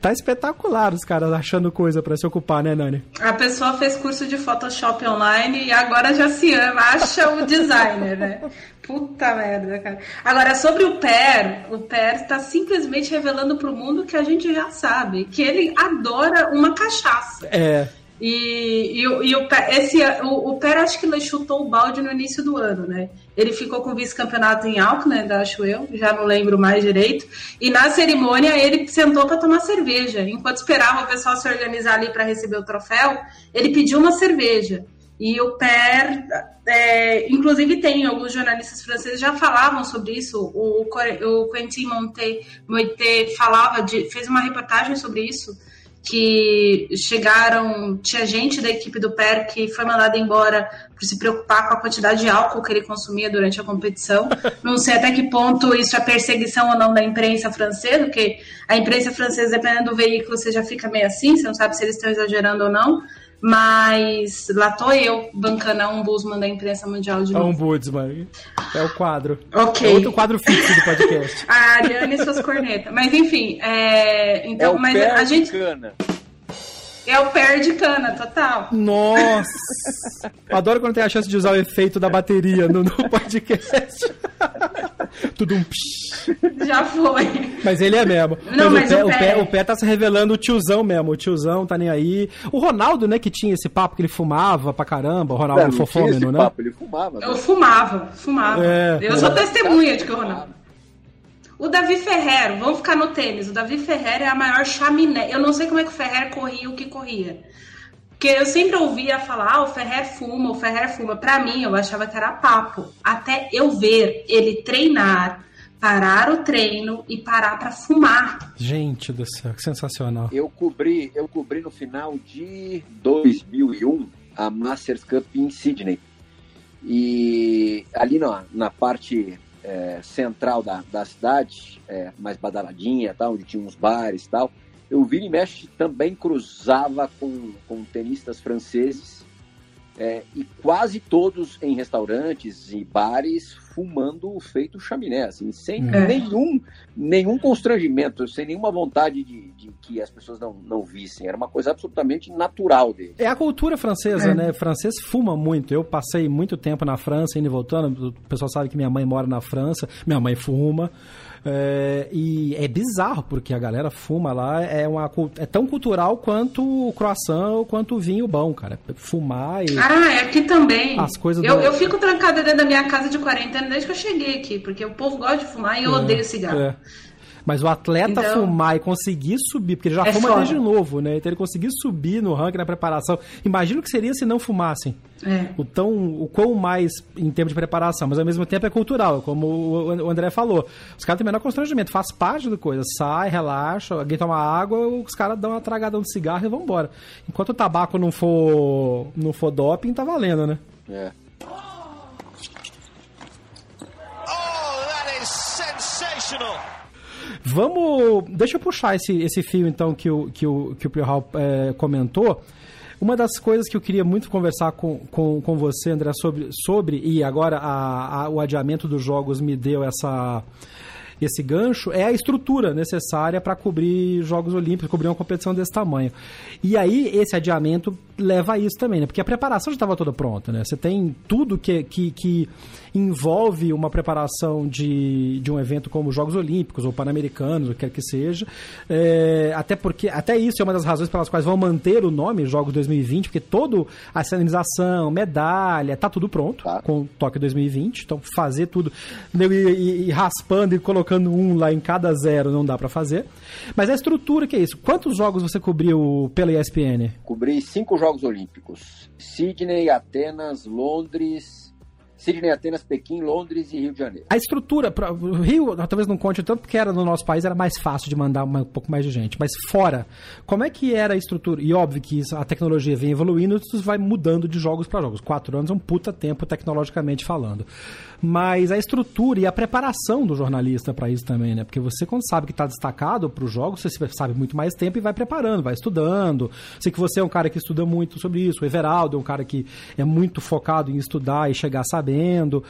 Tá espetacular os caras achando coisa para se ocupar, né, Nani? A pessoa fez curso de Photoshop online e agora já se ama, acha o designer, né? Puta merda, cara. Agora, sobre o Per, o Per está simplesmente revelando para o mundo que a gente já sabe, que ele adora uma cachaça. É. E, e, e o, esse, o, o Per acho que ele chutou o balde no início do ano, né? Ele ficou com vice-campeonato em Auckland, acho eu, já não lembro mais direito. E na cerimônia ele sentou para tomar cerveja. Enquanto esperava o pessoal se organizar ali para receber o troféu, ele pediu uma cerveja. E o PER, é, inclusive tem alguns jornalistas franceses já falavam sobre isso. O, o Quentin Moité falava de, fez uma reportagem sobre isso que chegaram, tinha gente da equipe do PER que foi mandada embora por se preocupar com a quantidade de álcool que ele consumia durante a competição. *laughs* Não sei até que ponto isso é perseguição ou não da imprensa francesa, porque a imprensa francesa, dependendo do veículo, você já fica meio assim, você não sabe se eles estão exagerando ou não. Mas lá tô eu bancando a Ombudsman da imprensa mundial de novo. Ombudsman. É o quadro. Ok. É outro quadro fixo do podcast. a Ariane e suas cornetas. Mas enfim, é... então, é o mas pé a gente. Cana. É o pé de cana, total. Nossa! Adoro quando tem a chance de usar o efeito da bateria no, no podcast. Tudo um psh. Já foi. Mas ele é mesmo. Não, mas, mas o, pé, o o, pé- pé, o pé tá se revelando o tiozão mesmo. O tiozão tá nem aí. O Ronaldo, né, que tinha esse papo que ele fumava pra caramba. O Ronaldo Não, não tinha esse fofômeno, né? papo, ele fumava. Eu né? fumava, fumava. É. eu sou testemunha de que eu não. O Davi Ferrer, vamos ficar no tênis. O Davi Ferrer é a maior chaminé. Eu não sei como é que o Ferrer corria o que corria. Porque eu sempre ouvia falar, ah, o Ferrer fuma, o Ferrer fuma. Pra mim, eu achava que era papo. Até eu ver ele treinar, parar o treino e parar pra fumar. Gente do céu, que sensacional. Eu cobri, eu cobri no final de 2001 a Masters Cup em Sydney. E ali na, na parte é, central da, da cidade, é, mais badaladinha, tal, onde tinha uns bares e tal, eu vi e mexe também cruzava com, com tenistas franceses é, e quase todos em restaurantes e bares fumando feito chaminé, assim, sem É. nenhum, nenhum constrangimento, sem nenhuma vontade de, de que as pessoas não, não vissem. Era uma coisa absolutamente natural deles. É a cultura francesa, É. né? Francês fuma muito. Eu passei muito tempo na França, indo e voltando. O pessoal sabe que minha mãe mora na França. Minha mãe fuma. É, e é bizarro, porque a galera fuma lá. É, uma, é tão cultural quanto o croissant ou quanto o vinho bom, cara. Fumar e... Ah, é aqui também. As coisas eu, do- eu fico trancada dentro da minha casa de quarentena desde que eu cheguei aqui, porque o povo gosta de fumar e eu odeio cigarro. É. Mas o atleta Então- fumar e conseguir subir, porque ele já É fuma foda. desde novo, né? Então ele conseguir subir no ranking, na preparação. Imagina o que seria se não fumassem. É. O, tão, o quão mais em termos de preparação, mas ao mesmo tempo é cultural, como o o André falou. Os caras têm menor constrangimento, faz parte da coisa. Sai, relaxa, alguém toma água, os caras dão uma tragadão de cigarro e vão embora. Enquanto o tabaco não for, não for doping, tá valendo, né? É. Oh, that is sensational. Vamos. Deixa eu puxar esse, esse fio, então, que o, que o, que o Pirral é, comentou. Uma das coisas que eu queria muito conversar com, com, com você, André, sobre, sobre e agora a, a- o adiamento dos jogos me deu essa, esse gancho, é a estrutura necessária para cobrir Jogos Olímpicos, cobrir uma competição desse tamanho. E aí, esse adiamento leva a isso também, né? Porque a preparação já estava toda pronta, né? Você tem tudo que, que, que envolve uma preparação de, de um evento como os Jogos Olímpicos ou Pan-Americanos, o que quer que seja. É, até porque, até isso é uma das razões pelas quais vão manter o nome Jogos 2020, porque toda a sinalização, medalha, tá tudo pronto Tá. com Tóquio 2020. Então, fazer tudo e, e- e raspando e colocando um lá em cada zero não dá para fazer. Mas a estrutura que é isso? Quantos jogos você cobriu pela ESPN? Cobri cinco Jogos Olímpicos: Sydney, Atenas, Londres. Sydney, Atenas, Pequim, Londres e Rio de Janeiro. A estrutura, pra, o Rio talvez não conte tanto porque era no nosso país, era mais fácil de mandar uma- um pouco mais de gente. Mas fora, como é que era a estrutura? E óbvio que isso- a tecnologia vem evoluindo, isso vai mudando de jogos para jogos. Quatro anos é um puta tempo tecnologicamente falando. Mas a estrutura e a preparação do jornalista para isso também, né? Porque você, quando sabe que está destacado para o jogo, você sabe muito mais tempo e vai preparando, vai estudando. Sei que você é um cara que estuda muito sobre isso. O Everaldo é um cara que é muito focado em estudar e chegar sabendo.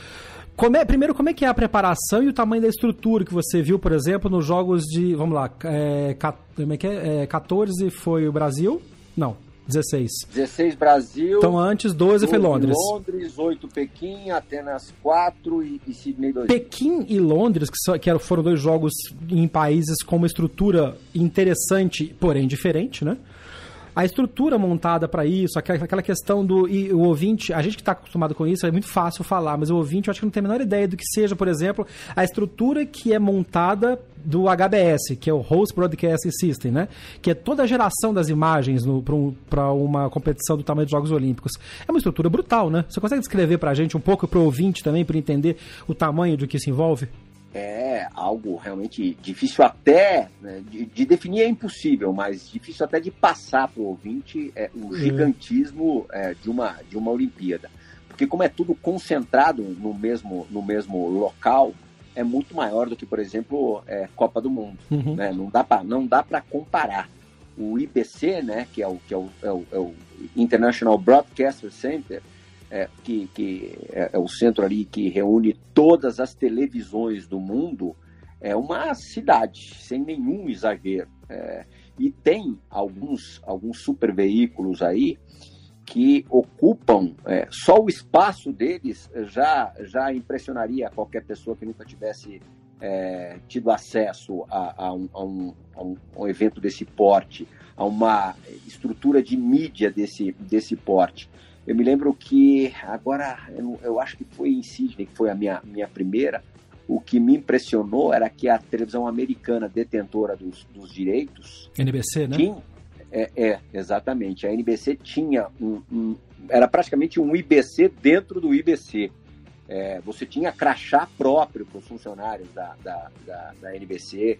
Como é- primeiro, como é que é a preparação e o tamanho da estrutura que você viu, por exemplo, nos jogos de. Vamos lá, é, ca- como é que é? É, 14 foi o Brasil? Não, 16. 16 Brasil. Então antes 12 foi 12 Londres. Londres, 8 Pequim, Atenas 4 e, e Sydney 2. Pequim e Londres, que, só- que foram dois jogos em países com uma estrutura interessante, porém diferente, né? A estrutura montada para isso, aquela questão do. E o ouvinte, a gente que está acostumado com isso, é muito fácil falar, mas o ouvinte eu acho que não tem a menor ideia do que seja, por exemplo, a estrutura que é montada do HBS, que é o Host Broadcast System, né? Que é toda a geração das imagens para um, uma competição do tamanho dos Jogos Olímpicos. É uma estrutura brutal, né? Você consegue descrever para a gente um pouco, para o ouvinte também, para entender o tamanho do que se envolve? É algo realmente difícil até né, de, de, definir é impossível, mas difícil até de passar para o ouvinte é, o uhum. gigantismo é, de uma de uma Olimpíada, porque como é tudo concentrado no mesmo no mesmo local é muito maior do que por exemplo é, Copa do Mundo, uhum. né? Não dá para não dá para comparar o IBC, né? Que é o que é o, é o, é o International Broadcaster Center é, que, que é, é, o centro ali que reúne todas as televisões do mundo, é uma cidade, sem nenhum exagero. É, e tem alguns, alguns super veículos aí que ocupam é, só o espaço deles já já impressionaria qualquer pessoa que nunca tivesse é, tido acesso a, a, um, a, um, a, um, evento desse porte, a uma estrutura de mídia desse, desse porte. Eu me lembro que, agora, eu, eu acho que foi em Sydney, que foi a minha, minha primeira, o que me impressionou era que a televisão americana detentora dos, dos direitos. NBC, né? Tinha, é, é, exatamente. A NBC tinha um, um, Era praticamente um IBC dentro do IBC. É, você tinha crachá próprio para os funcionários da, da, da, da NBC.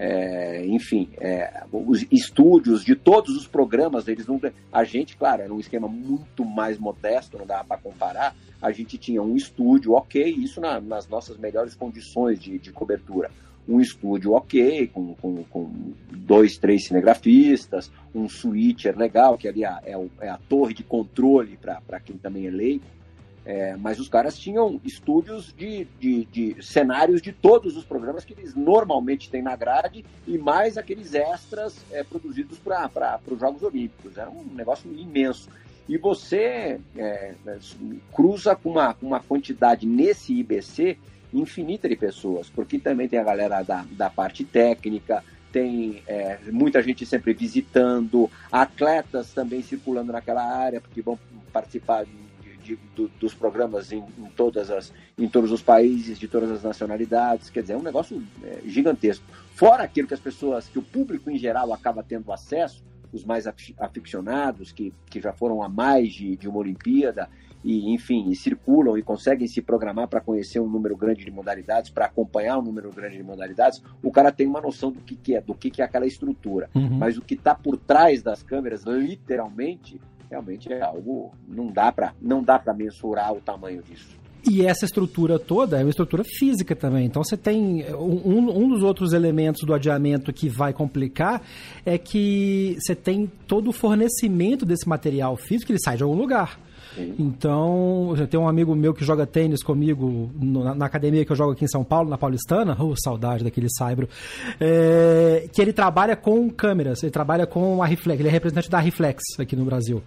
É, enfim, é, os estúdios de todos os programas, eles não. A gente, claro, era um esquema muito mais modesto, não dava para comparar. A gente tinha um estúdio, ok, isso na, nas nossas melhores condições de, de cobertura. Um estúdio ok, com, com, com, dois, três cinegrafistas, um switcher legal, que ali é, é a torre de controle para quem também é leigo. É, mas os caras tinham estúdios de, de, de, cenários de todos os programas que eles normalmente têm na grade e mais aqueles extras é, produzidos para os Jogos Olímpicos. Era um negócio imenso. E você é, cruza com uma, uma quantidade nesse IBC infinita de pessoas, porque também tem a galera da, da parte técnica, tem é, muita gente sempre visitando, atletas também circulando naquela área, porque vão participar de, do, dos programas em, em, todas as, em todos os países, de todas as nacionalidades. Quer dizer, é um negócio é, gigantesco. Fora aquilo que as pessoas, que o público em geral acaba tendo acesso, os mais aficionados, que, que já foram a mais de, de uma Olimpíada, e enfim, e circulam e conseguem se programar para conhecer um número grande de modalidades, para acompanhar um número grande de modalidades, o cara tem uma noção do que, que é, do que, que é aquela estrutura. Uhum. Mas o que está por trás das câmeras, literalmente, realmente é algo não dá para não dá para mensurar o tamanho disso. E essa estrutura toda é uma estrutura física também. Então você tem. Um, um dos outros elementos do adiamento que vai complicar é que você tem todo o fornecimento desse material físico, ele sai de algum lugar. Então, eu tenho um amigo meu que joga tênis comigo na, na, academia que eu jogo aqui em São Paulo, na Paulistana. Oh, saudade daquele Saibro. É, que ele trabalha com câmeras, ele trabalha com a Reflex, ele é representante da Reflex aqui no Brasil.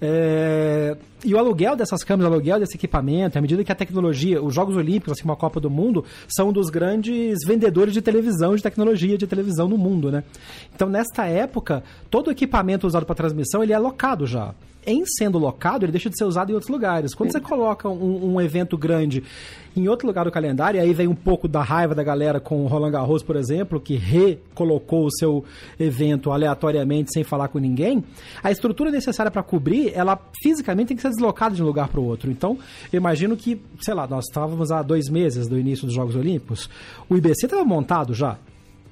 É, e o aluguel dessas câmeras, o aluguel desse equipamento, à medida que a tecnologia, os Jogos Olímpicos, assim como a Copa do Mundo, são dos grandes vendedores de televisão, de tecnologia de televisão no mundo, né? Então, nesta época, todo o equipamento usado para transmissão, ele é alocado já em sendo locado, ele deixa de ser usado em outros lugares. Quando você coloca um, um, evento grande em outro lugar do calendário, aí vem um pouco da raiva da galera com o Roland Garros, por exemplo, que recolocou o seu evento aleatoriamente sem falar com ninguém, a estrutura necessária para cobrir, ela fisicamente tem que ser deslocada de um lugar para o outro. Então, eu imagino que, sei lá, nós estávamos há dois meses do início dos Jogos Olímpicos, o IBC estava montado já,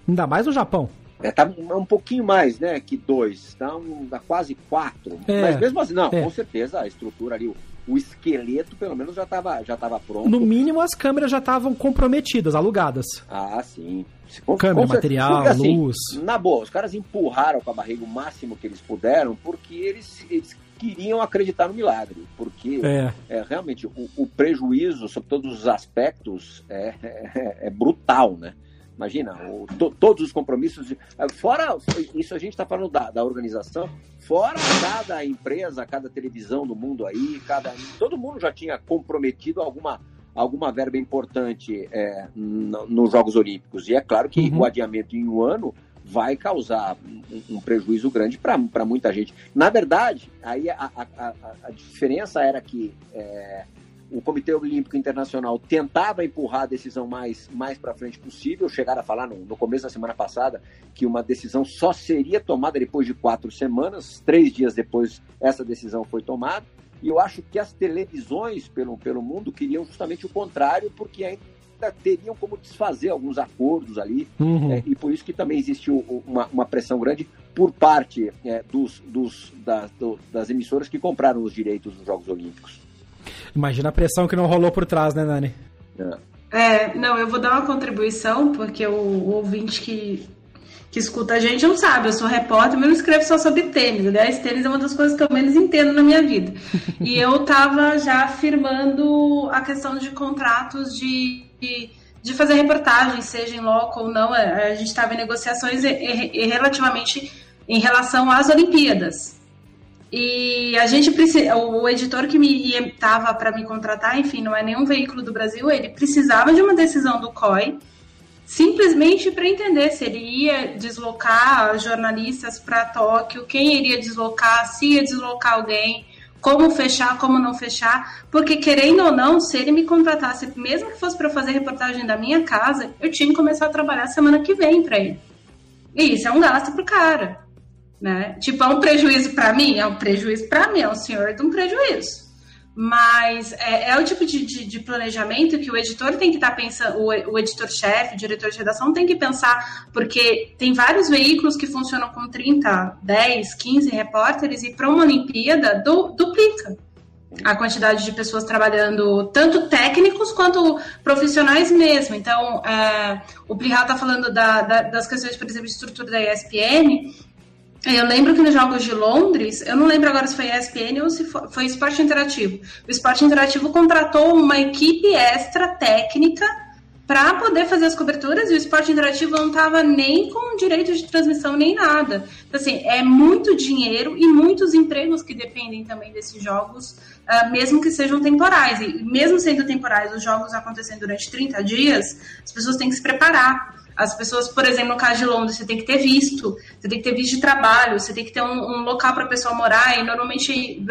ainda mais no Japão. É, tá um pouquinho mais, né, que dois, tá, um, tá quase quatro. É, Mas mesmo assim, não, é. com certeza a estrutura ali, o, o esqueleto pelo menos já estava já tava pronto. No mínimo as câmeras já estavam comprometidas, alugadas. Ah, sim. Com, Câmera, com material, porque, assim, luz. Na boa, os caras empurraram com a barriga o máximo que eles puderam, porque eles, eles queriam acreditar no milagre. Porque é. é realmente o, o, prejuízo sobre todos os aspectos é, *laughs* é, é brutal, né? Imagina, o, to, todos os compromissos. Eh, fora, isso a gente está falando da, da organização, fora cada empresa, cada televisão do mundo aí, cada, todo mundo já tinha comprometido alguma, alguma verba importante é, no, nos Jogos Olímpicos. E é claro que uhum. o adiamento em um ano vai causar um, um prejuízo grande para muita gente. Na verdade, aí a, a, a, a diferença era que é, o Comitê Olímpico Internacional tentava empurrar a decisão mais, mais para frente possível. Chegaram a falar no, no, começo da semana passada que uma decisão só seria tomada depois de quatro semanas. Três dias depois, essa decisão foi tomada. E eu acho que as televisões pelo, pelo mundo queriam justamente o contrário, porque ainda teriam como desfazer alguns acordos ali. Uhum. É, e por isso que também existiu uma, uma pressão grande por parte é, dos, dos, das, do, das emissoras que compraram os direitos dos Jogos Olímpicos. Imagina a pressão que não rolou por trás, né, Nani? É. é, não, eu vou dar uma contribuição, porque o, o, ouvinte que, que escuta a gente não sabe, eu sou repórter, mas não escrevo só sobre tênis. Aliás, tênis é uma das coisas que eu menos entendo na minha vida. e eu estava já firmando a questão de contratos de, de, de, fazer reportagem, seja em loco ou não. A gente estava em negociações e, e, e relativamente em relação às Olimpíadas. E a gente precisa, o editor que me estava para me contratar, enfim, não é nenhum veículo do Brasil, ele precisava de uma decisão do COI, simplesmente para entender se ele ia deslocar jornalistas para Tóquio, quem iria deslocar, se ia deslocar alguém, como fechar, como não fechar, porque querendo ou não, se ele me contratasse, mesmo que fosse para fazer reportagem da minha casa, eu tinha que começar a trabalhar semana que vem para ele. E isso é um gasto pro cara. Né? Tipo, é um prejuízo para mim? É um prejuízo para mim, é um senhor de um prejuízo. Mas é, é o tipo de, de, de, planejamento que o editor tem que estar tá pensando, o, o editor-chefe, o diretor de redação tem que pensar, porque tem vários veículos que funcionam com 30, 10, 15 repórteres e para uma Olimpíada du, duplica a quantidade de pessoas trabalhando, tanto técnicos quanto profissionais mesmo. Então, é, o Plihal está falando da, da, das questões, por exemplo, de estrutura da ESPN. Eu lembro que nos Jogos de Londres, eu não lembro agora se foi ESPN ou se foi, foi Esporte Interativo. O Esporte Interativo contratou uma equipe extra técnica para poder fazer as coberturas e o esporte interativo não estava nem com direito de transmissão nem nada. Então, assim, é muito dinheiro e muitos empregos que dependem também desses jogos, uh, mesmo que sejam temporais. E mesmo sendo temporais, os jogos acontecendo durante 30 dias, as pessoas têm que se preparar. As pessoas, por exemplo, no caso de Londres, você tem que ter visto, você tem que ter visto de trabalho, você tem que ter um, um local para a pessoa morar, e normalmente,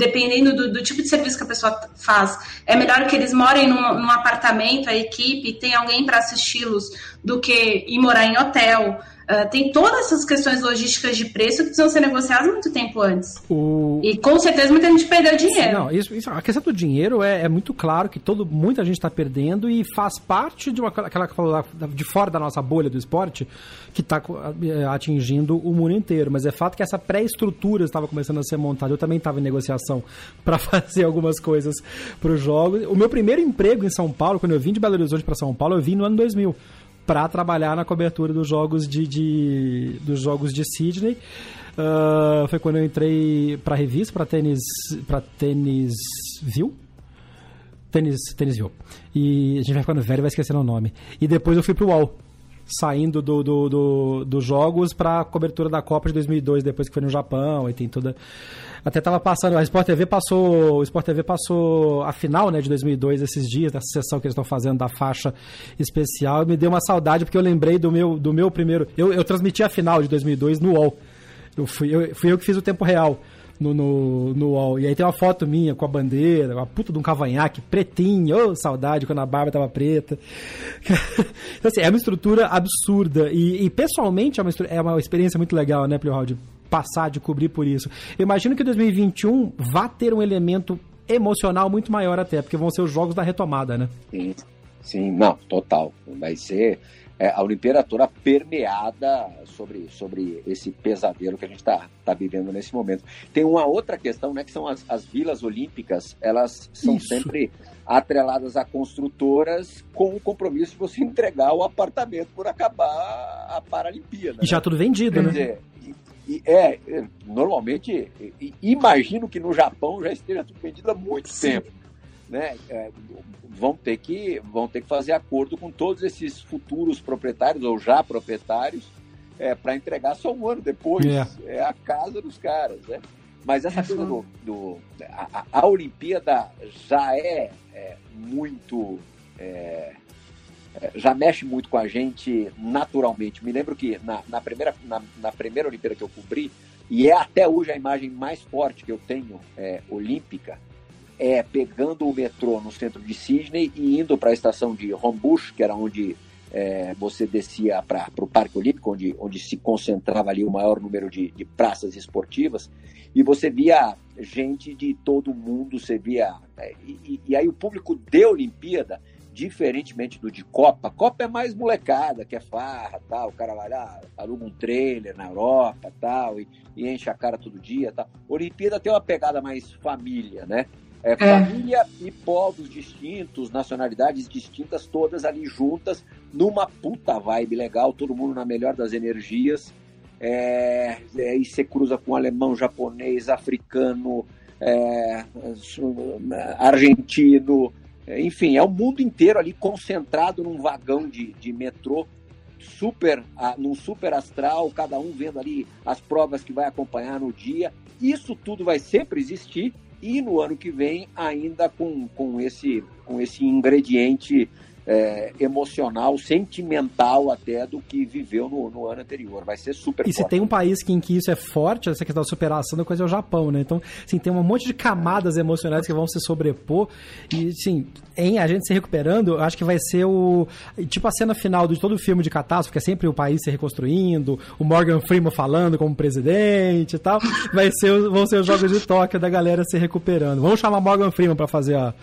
dependendo do, do, tipo de serviço que a pessoa faz, é melhor que eles morem num, num apartamento, a equipe, tem alguém para assisti-los, do que ir morar em hotel. Uh, tem todas essas questões logísticas de preço que precisam ser negociadas muito tempo antes. O... E com certeza muita gente perdeu dinheiro. Não, isso, isso, a questão do dinheiro é, é muito claro que todo, muita gente está perdendo e faz parte de uma, aquela que falou de fora da nossa bolha do esporte que está é, atingindo o mundo inteiro. Mas é fato que essa pré-estrutura estava começando a ser montada. Eu também estava em negociação *laughs* para fazer algumas coisas para os jogos. O meu primeiro emprego em São Paulo, quando eu vim de Belo Horizonte para São Paulo, eu vim no ano 2000 para trabalhar na cobertura dos jogos de, de dos jogos de Sydney. Uh, foi quando eu entrei para a revista, para tênis, para tênis View. Tênis, tênis View. E a gente vai ficando velho e vai esquecendo o nome. E depois eu fui pro UOL saindo do, do, do, dos jogos para cobertura da Copa de 2002, depois que foi no Japão, e tem toda até tava passando, a Sport TV passou, o Sport TV passou a final, né, de 2002 esses dias, dessa sessão que eles estão fazendo da faixa especial, me deu uma saudade porque eu lembrei do meu do meu primeiro, eu, eu transmiti a final de 2002 no UOL. Eu fui eu, fui eu que fiz o tempo real no, no, no UOL. E aí tem uma foto minha com a bandeira, uma puta de um cavanhaque pretinho, oh, saudade quando a barba tava preta. *laughs* então, assim, é uma estrutura absurda. E, e pessoalmente é uma, é uma experiência muito legal, né, Plio de passar, de cobrir por isso. Eu imagino que 2021 vá ter um elemento emocional muito maior até, porque vão ser os jogos da retomada, né? Sim, sim, não, total. Vai ser é, a Olimpíada toda permeada sobre, sobre esse pesadelo que a gente está tá vivendo nesse momento. Tem uma outra questão, né, que são as, as vilas olímpicas, elas são Isso. sempre atreladas a construtoras com o compromisso de você *laughs* entregar o apartamento por acabar a Paralimpíada. E já né? tudo vendido, Quer né? Dizer, e é, normalmente, imagino que no Japão já esteja tudo vendido há muito Sim. tempo. Né? É, vão, ter que, vão ter que fazer acordo com todos esses futuros proprietários ou já proprietários é, para entregar só um ano depois. É. é a casa dos caras. Né? Mas essa coisa do. do a, a, Olimpíada já é, é muito. É, é, já mexe muito com a gente naturalmente. Me lembro que na, na primeira, na, na, primeira Olimpíada que eu cobri, e é até hoje a imagem mais forte que eu tenho é, olímpica, é pegando o metrô no centro de Sydney e indo para a estação de Homebush, que era onde é, você descia para o Parque Olímpico, onde, onde se concentrava ali o maior número de, de praças esportivas, e você via gente de todo mundo, você via. É, e, e, aí o público de Olimpíada, diferentemente do de Copa, Copa é mais molecada, que é farra, tal, o cara vai lá, aluga um trailer na Europa, tal, e, e enche a cara todo dia, tal. Olimpíada tem uma pegada mais família, né? É, é. Família e povos distintos, nacionalidades distintas, todas ali juntas, numa puta vibe legal, todo mundo na melhor das energias. É, é, e você cruza com alemão, japonês, africano, é, argentino, é, enfim, é o mundo inteiro ali concentrado num vagão de, de metrô super, num super astral, cada um vendo ali as provas que vai acompanhar no dia. Isso tudo vai sempre existir e no ano que vem ainda com, com, esse, com esse ingrediente é, emocional, sentimental até do que viveu no, no, ano anterior. Vai ser super E forte. se tem um país que, em que isso é forte, essa questão da superação da coisa é o Japão, né? Então, assim, tem um monte de camadas emocionais que vão se sobrepor e, assim, em a gente se recuperando, eu acho que vai ser o... Tipo a cena final de todo o filme de catástrofe, que é sempre o país se reconstruindo, o Morgan Freeman falando como presidente e tal, vai ser, vão ser os Jogos de Tóquio da galera se recuperando. Vamos chamar Morgan Freeman para fazer a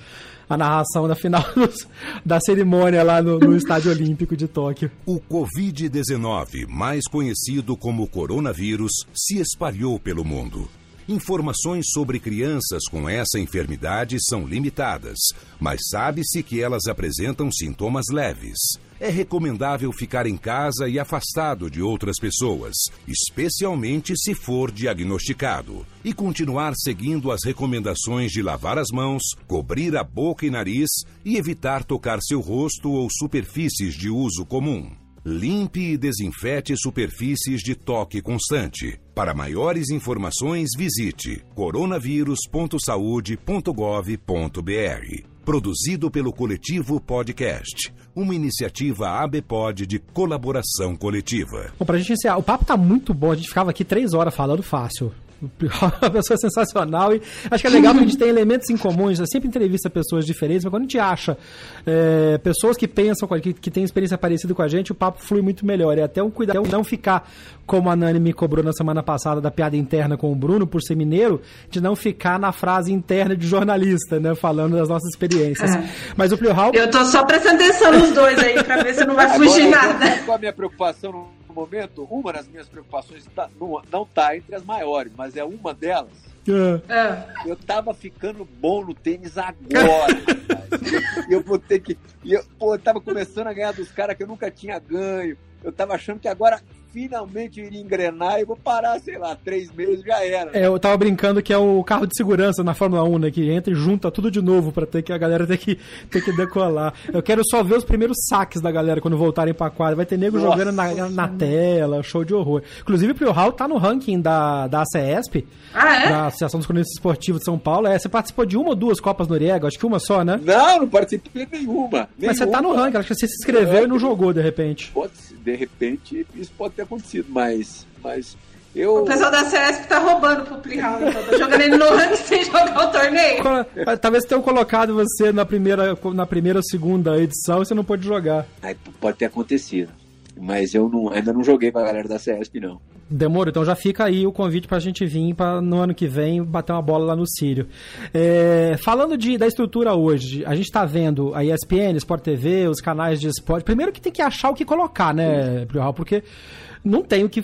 a narração da final *laughs* da cerimônia lá no, no Estádio Olímpico de Tóquio. O Covid-19, mais conhecido como coronavírus, se espalhou pelo mundo. Informações sobre crianças com essa enfermidade são limitadas, mas sabe-se que elas apresentam sintomas leves é recomendável ficar em casa e afastado de outras pessoas, especialmente se for diagnosticado, e continuar seguindo as recomendações de lavar as mãos, cobrir a boca e nariz e evitar tocar seu rosto ou superfícies de uso comum. Limpe e desinfete superfícies de toque constante. Para maiores informações, visite coronavírus.saude.gov.br. Produzido pelo Coletivo Podcast, uma iniciativa ABPOD de colaboração coletiva. Bom, pra gente encerrar, o papo tá muito bom, a gente ficava aqui três horas falando fácil. Uma *laughs* pessoa sensacional e acho que é legal que a gente tem elementos em comum. A gente sempre entrevista pessoas diferentes, mas quando a gente acha é, pessoas que pensam, que, que têm experiência parecida com a gente, o papo flui muito melhor. É até um cuidado não ficar, como a Nani me cobrou na semana passada, da piada interna com o Bruno, por ser mineiro, de não ficar na frase interna de jornalista, né? Falando das nossas experiências. É. Mas o Plio Hall. Eu tô só prestando atenção nos dois aí, pra ver se não vai fugir Agora, nada. Qual a minha preocupação momento, uma das minhas preocupações tá, não, não tá entre as maiores, mas é uma delas. É. é. Eu tava ficando bom no tênis agora. e eu vou ter que. Eu, pô, eu tava começando a ganhar dos caras que eu nunca tinha ganho. Eu tava achando que agora finalmente iria engrenar e vou parar, sei lá, três meses já era. É, eu tava brincando que é o carro de segurança na Fórmula 1, né? Que entra e junta tudo de novo pra ter que a galera ter que, ter que decolar. Eu quero só ver os primeiros saques da galera quando voltarem pra quadra. Vai ter nego Nossa. jogando na, na tela, show de horror. Inclusive, o Prio Hall tá no ranking da, da ACESP, ah, é? da Associação dos Cronistas Esportivos de São Paulo. É, você participou de uma ou duas Copas Noriega? Acho que uma só, né? Não, não participei de nenhuma. nenhuma. Mas você tá no ranking, acho que você se inscreveu é, e não jogou de repente. Pode, de repente, isso pode ter acontecido, mas, mas eu... O pessoal da CESP tá roubando pro Plihal, então. Tá jogando ele no ranking sem jogar o torneio. Talvez tenham colocado você na primeira, na primeira ou segunda edição e você não pôde jogar. Aí, pode ter acontecido. Mas eu não, ainda não joguei com a galera da CESP, não. Demorou, então já fica aí o convite pra gente vir pra, no ano que vem bater uma bola lá no Sírio. É, falando de, da estrutura hoje, a gente tá vendo a ESPN, Sport TV, os canais de esporte. Primeiro que tem que achar o que colocar, né, Prioral? Porque não tem o que.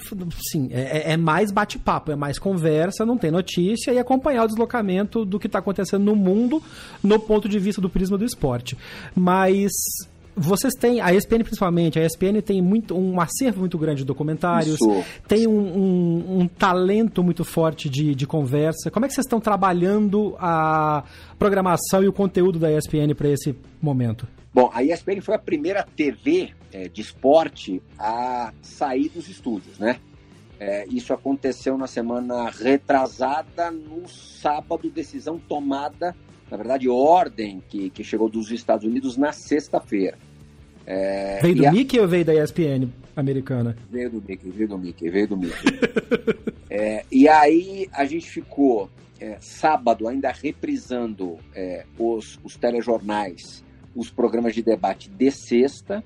Sim, é, é, é mais bate-papo, é mais conversa, não tem notícia e acompanhar o deslocamento do que está acontecendo no mundo no ponto de vista do prisma do esporte. Mas vocês têm, a ESPN principalmente, a ESPN tem muito, um acervo muito grande de documentários, Isso. tem um, um, um, talento muito forte de, de conversa. Como é que vocês estão trabalhando a programação e o conteúdo da ESPN para esse momento? Bom, a ESPN foi a primeira TV é, de esporte a sair dos estúdios, né? É, isso aconteceu na semana retrasada, no sábado, decisão tomada na verdade, ordem que, que chegou dos Estados Unidos na sexta-feira. É, veio do Mickey a... ou veio da ESPN americana? Veio do Mickey, veio do Mickey, veio do Mickey. *laughs* é, e aí a gente ficou é, sábado ainda reprisando é, os, os telejornais, os programas de debate de sexta.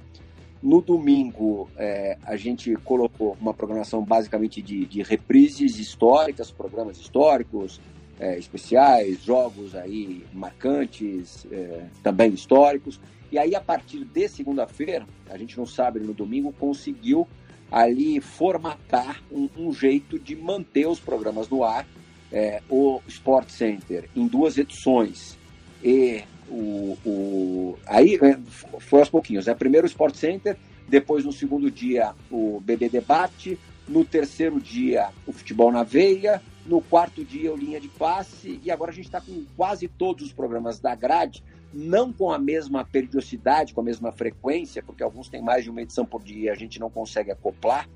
No domingo, é, a gente colocou uma programação basicamente de, de reprises históricas, programas históricos, é, especiais, jogos aí marcantes, é, também históricos. E aí, a partir de segunda-feira, a gente não sabe, no domingo, conseguiu ali formatar um, um jeito de manter os programas no ar. É, o Sport Center em duas edições e o, o aí é, foi aos pouquinhos. Né? Primeiro o Sport Center, depois no segundo dia o BB Debate, no terceiro dia o Futebol na Veia, no quarto dia o Linha de Passe e agora a gente está com quase todos os programas da grade não com a mesma periodicidade, com a mesma frequência, porque alguns têm mais de uma edição por dia e a gente não consegue acoplar,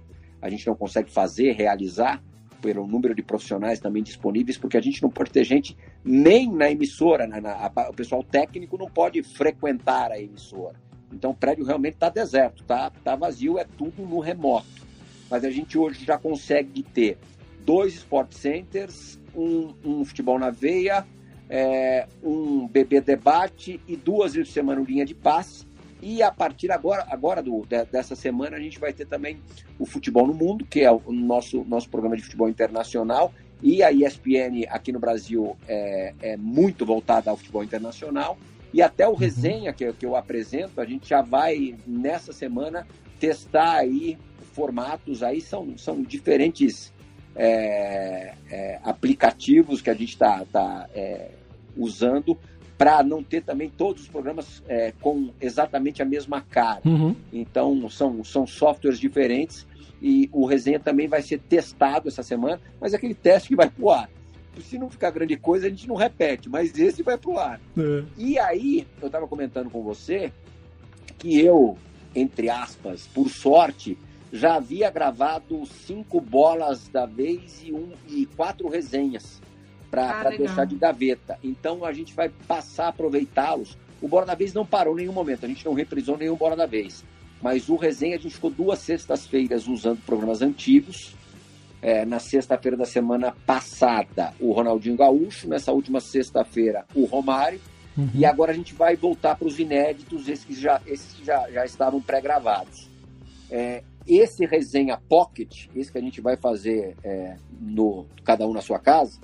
a gente não consegue fazer, realizar, pelo número de profissionais também disponíveis, porque a gente não pode ter gente nem na emissora, na, na, a, o pessoal técnico não pode frequentar a emissora. Então o prédio realmente está deserto, tá, tá vazio, é tudo no remoto. Mas a gente hoje já consegue ter dois sport centers, um, um futebol na veia, é, um bebê debate e duas vezes por semana linha de passe. E a partir agora, agora do, dessa semana, a gente vai ter também o Futebol no Mundo, que é o nosso, nosso programa de futebol internacional. E a ESPN aqui no Brasil é, é muito voltada ao futebol internacional. E até o uhum. resenha que, que eu apresento, a gente já vai nessa semana testar aí formatos aí, são, são diferentes é, é, aplicativos que a gente está tá, é, usando para não ter também todos os programas é, com exatamente a mesma cara. Uhum. Então, são, são softwares diferentes e o resenha também vai ser testado essa semana, mas é aquele teste que vai para o ar. Se não ficar grande coisa, a gente não repete, mas esse vai para o ar. É. E aí, eu estava comentando com você que eu, entre aspas, por sorte, já havia gravado cinco bolas da vez e, um, e quatro resenhas para ah, deixar de gaveta. Então a gente vai passar a aproveitá-los. O Bora da Vez não parou em nenhum momento, a gente não reprisou nenhum Bora da Vez. Mas o resenha a gente ficou duas sextas-feiras usando programas antigos. É, na sexta-feira da semana passada, o Ronaldinho Gaúcho, nessa última sexta-feira, o Romário. Uhum. E agora a gente vai voltar para os inéditos, esses que já, esses que já, já estavam pré-gravados. É, esse resenha pocket, esse que a gente vai fazer é, no cada um na sua casa,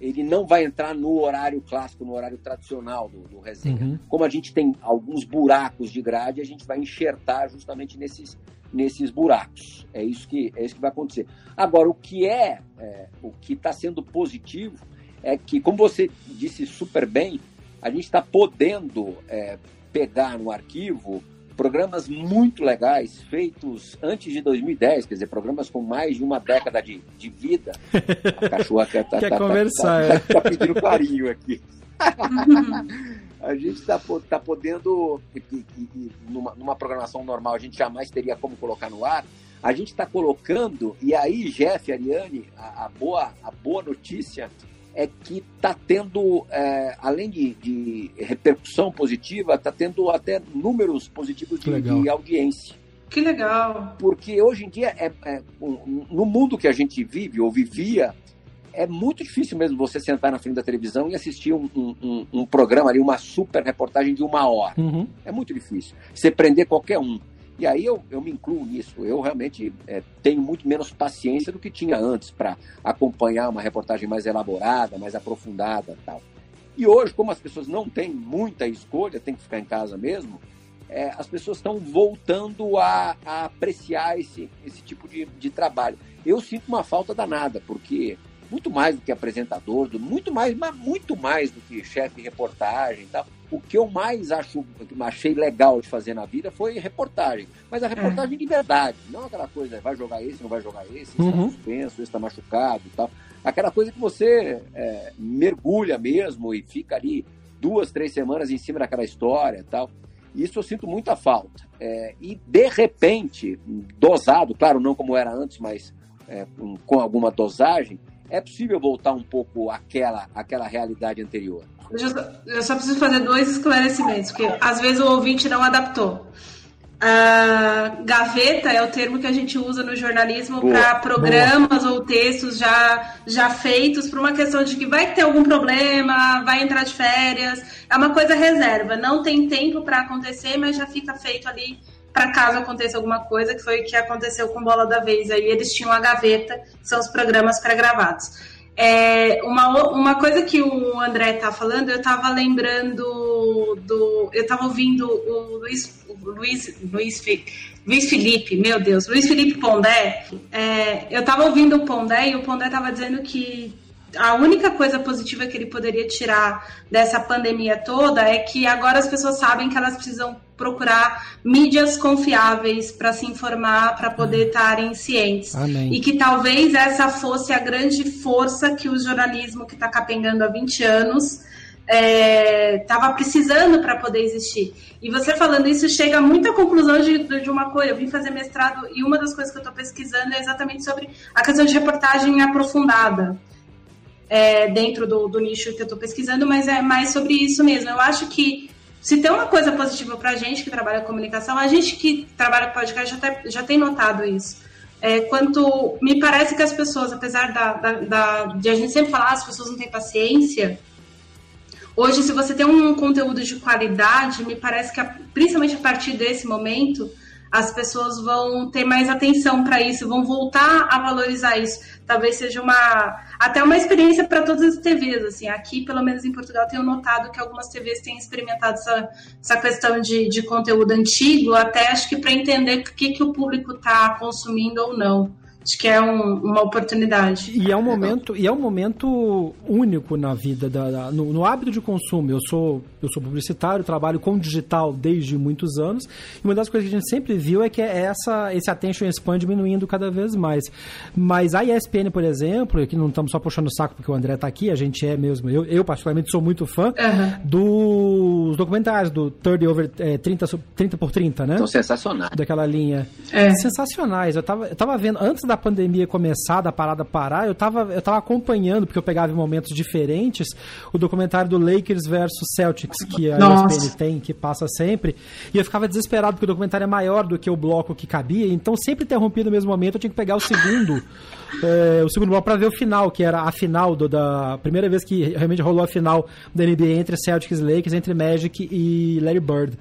ele não vai entrar no horário clássico, no horário tradicional do, do resenha. Uhum. Como a gente tem alguns buracos de grade, a gente vai enxertar justamente nesses, nesses buracos. É isso que é isso que vai acontecer. Agora, o que é, é o que está sendo positivo é que, como você disse super bem, a gente está podendo é, pegar no arquivo programas muito legais feitos antes de 2010, quer dizer, programas com mais de uma década de, de vida. A cachorra quer, tá, *laughs* quer tá, tá conversar, tá, é. tá, pedindo carinho aqui. *laughs* a gente está tá podendo, e, e, numa, numa programação normal, a gente jamais teria como colocar no ar. A gente está colocando, e aí, Jeff, Ariane, a, a, boa, a boa notícia é que está tendo, é, além de, de, repercussão positiva, está tendo até números positivos de, de, audiência. Que legal! Porque hoje em dia, é, é um, no mundo que a gente vive ou vivia, é muito difícil mesmo você sentar na frente da televisão e assistir um, um, um programa ali, uma super reportagem de uma hora. Uhum. É muito difícil. Você prender qualquer um. E aí eu, eu me incluo nisso. Eu realmente é, tenho muito menos paciência do que tinha antes para acompanhar uma reportagem mais elaborada, mais aprofundada tal. E hoje, como as pessoas não têm muita escolha, tem que ficar em casa mesmo, é, as pessoas estão voltando a, a, apreciar esse, esse tipo de, de trabalho. Eu sinto uma falta danada, porque muito mais do que apresentador, muito mais, mas muito mais do que chefe de reportagem e tal o que eu mais acho, achei legal de fazer na vida foi reportagem. Mas a reportagem é. de verdade, não aquela coisa, vai jogar esse, não vai jogar esse, esse tá uhum. tá suspenso, esse está machucado e tal. Aquela coisa que você é, mergulha mesmo e fica ali duas, três semanas em cima daquela história e tal. Isso eu sinto muita falta. É, e de repente, dosado, claro, não como era antes, mas é, com alguma dosagem, é possível voltar um pouco àquela, àquela realidade anterior. eu só, eu só preciso fazer dois esclarecimentos, porque às vezes o ouvinte não adaptou. Uh, gaveta é o termo que a gente usa no jornalismo para programas boa. ou textos já, já feitos por uma questão de que vai ter algum problema, vai entrar de férias. É uma coisa reserva, não tem tempo para acontecer, mas já fica feito ali para caso aconteça alguma coisa, que foi o que aconteceu com Bola da Vez. Aí eles tinham a gaveta, são os programas pré-gravados. É, uma, uma coisa que o André tá falando, eu tava lembrando do. Eu tava ouvindo o Luiz, o Luiz, Luiz, Luiz Felipe, meu Deus, Luiz Felipe Pondé. É, eu tava ouvindo o Pondé e o Pondé tava dizendo que a única coisa positiva que ele poderia tirar dessa pandemia toda é que agora as pessoas sabem que elas precisam procurar mídias confiáveis para se informar, para poder estarem cientes. Amém. E que talvez essa fosse a grande força que o jornalismo que está capengando há 20 anos estava é, precisando para poder existir. E você falando isso chega a muita conclusão de, de uma coisa. Eu vim fazer mestrado e uma das coisas que eu estou pesquisando é exatamente sobre a questão de reportagem aprofundada é, dentro do, do nicho que eu estou pesquisando, mas é mais sobre isso mesmo. Eu acho que se tem uma coisa positiva para a gente que trabalha com comunicação, a gente que trabalha com podcast já, tá, já tem notado isso. É, quanto me parece que as pessoas, apesar da, da, da, de a gente sempre falar, as pessoas não têm paciência. Hoje, se você tem um conteúdo de qualidade, me parece que, a, principalmente a partir desse momento, as pessoas vão ter mais atenção para isso, vão voltar a valorizar isso. Talvez seja uma até uma experiência para todas as TVs. Assim, aqui, pelo menos em Portugal, tenho notado que algumas TVs têm experimentado essa, essa questão de, de conteúdo antigo, até acho que para entender o que, que o público está consumindo ou não. Acho que é um, uma oportunidade. E é um momento, e é um momento único na vida, da, da no, no, hábito de consumo. Eu sou, eu sou publicitário, trabalho com digital desde muitos anos. E uma das coisas que a gente sempre viu é que é essa, esse attention span diminuindo cada vez mais. Mas a ESPN, por exemplo, aqui não estamos só puxando o saco porque o André está aqui, a gente é mesmo. Eu, eu particularmente, sou muito fã uhum. dos documentários do 30 over é, 30, 30 por 30, né? São sensacionais. Daquela linha. É. Sensacionais. Eu tava, eu tava vendo, antes da a pandemia começar, da parada parar, eu tava, eu tava acompanhando, porque eu pegava em momentos diferentes, o documentário do Lakers versus Celtics, que a Nossa. ESPN tem, que passa sempre, e eu ficava desesperado, porque o documentário é maior do que o bloco que cabia, então sempre interrompi no mesmo momento, eu tinha que pegar o segundo, é, o segundo bloco para ver o final, que era a final do, da primeira vez que realmente rolou a final da NBA entre Celtics e Lakers, entre Magic e Larry Bird.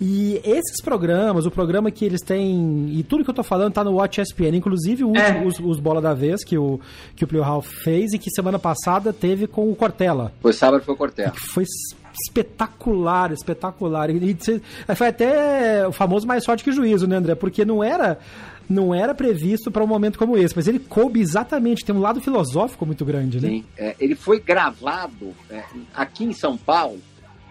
E esses programas, o programa que eles têm, e tudo que eu tô falando tá no Watch ESPN, inclusive é. os, os, Bola da Vez que o, que o Plio Ralph fez e que semana passada teve com o Cortella. Foi sábado foi o Cortella. Que foi espetacular, espetacular. E, e foi até o famoso mais sorte que juízo, né, André? Porque não era não era previsto para um momento como esse, mas ele coube exatamente, tem um lado filosófico muito grande, né? Sim, é, ele foi gravado é, aqui em São Paulo,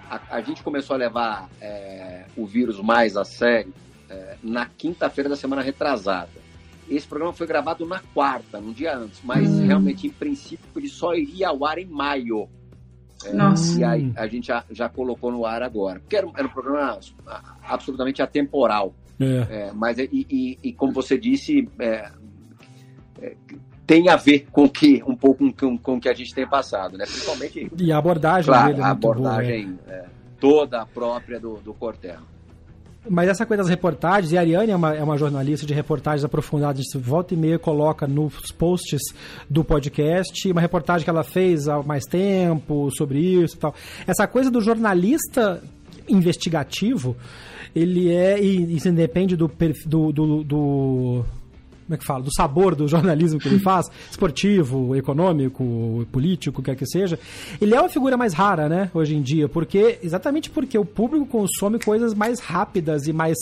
a, a gente começou a levar é, o vírus mais a sério é, na quinta-feira da semana retrasada. Esse programa foi gravado na quarta, um dia antes, mas hum. realmente, em princípio, ele só iria ao ar em maio. É, Nossa. E aí a gente já, já colocou no ar agora. Porque era, era um programa absolutamente atemporal. É. É, mas, e, e, e, como você disse, é, é, tem a ver com que um pouco com, com o que a gente tem passado, né? Principalmente. E a abordagem claro, dele é a abordagem boa, é. toda própria do, do Cortella. Mas essa coisa das reportagens, e a Ariane é uma, é uma jornalista de reportagens aprofundadas, volta e meia coloca nos posts do podcast, uma reportagem que ela fez há mais tempo sobre isso e tal. Essa coisa do jornalista investigativo, ele é, e isso depende do, do, do, do como é que fala, do sabor do *laughs* jornalismo que ele faz, esportivo, econômico, político, quer que seja, ele é uma figura mais rara, né, hoje em dia, porque exatamente porque o público consome coisas mais rápidas e mais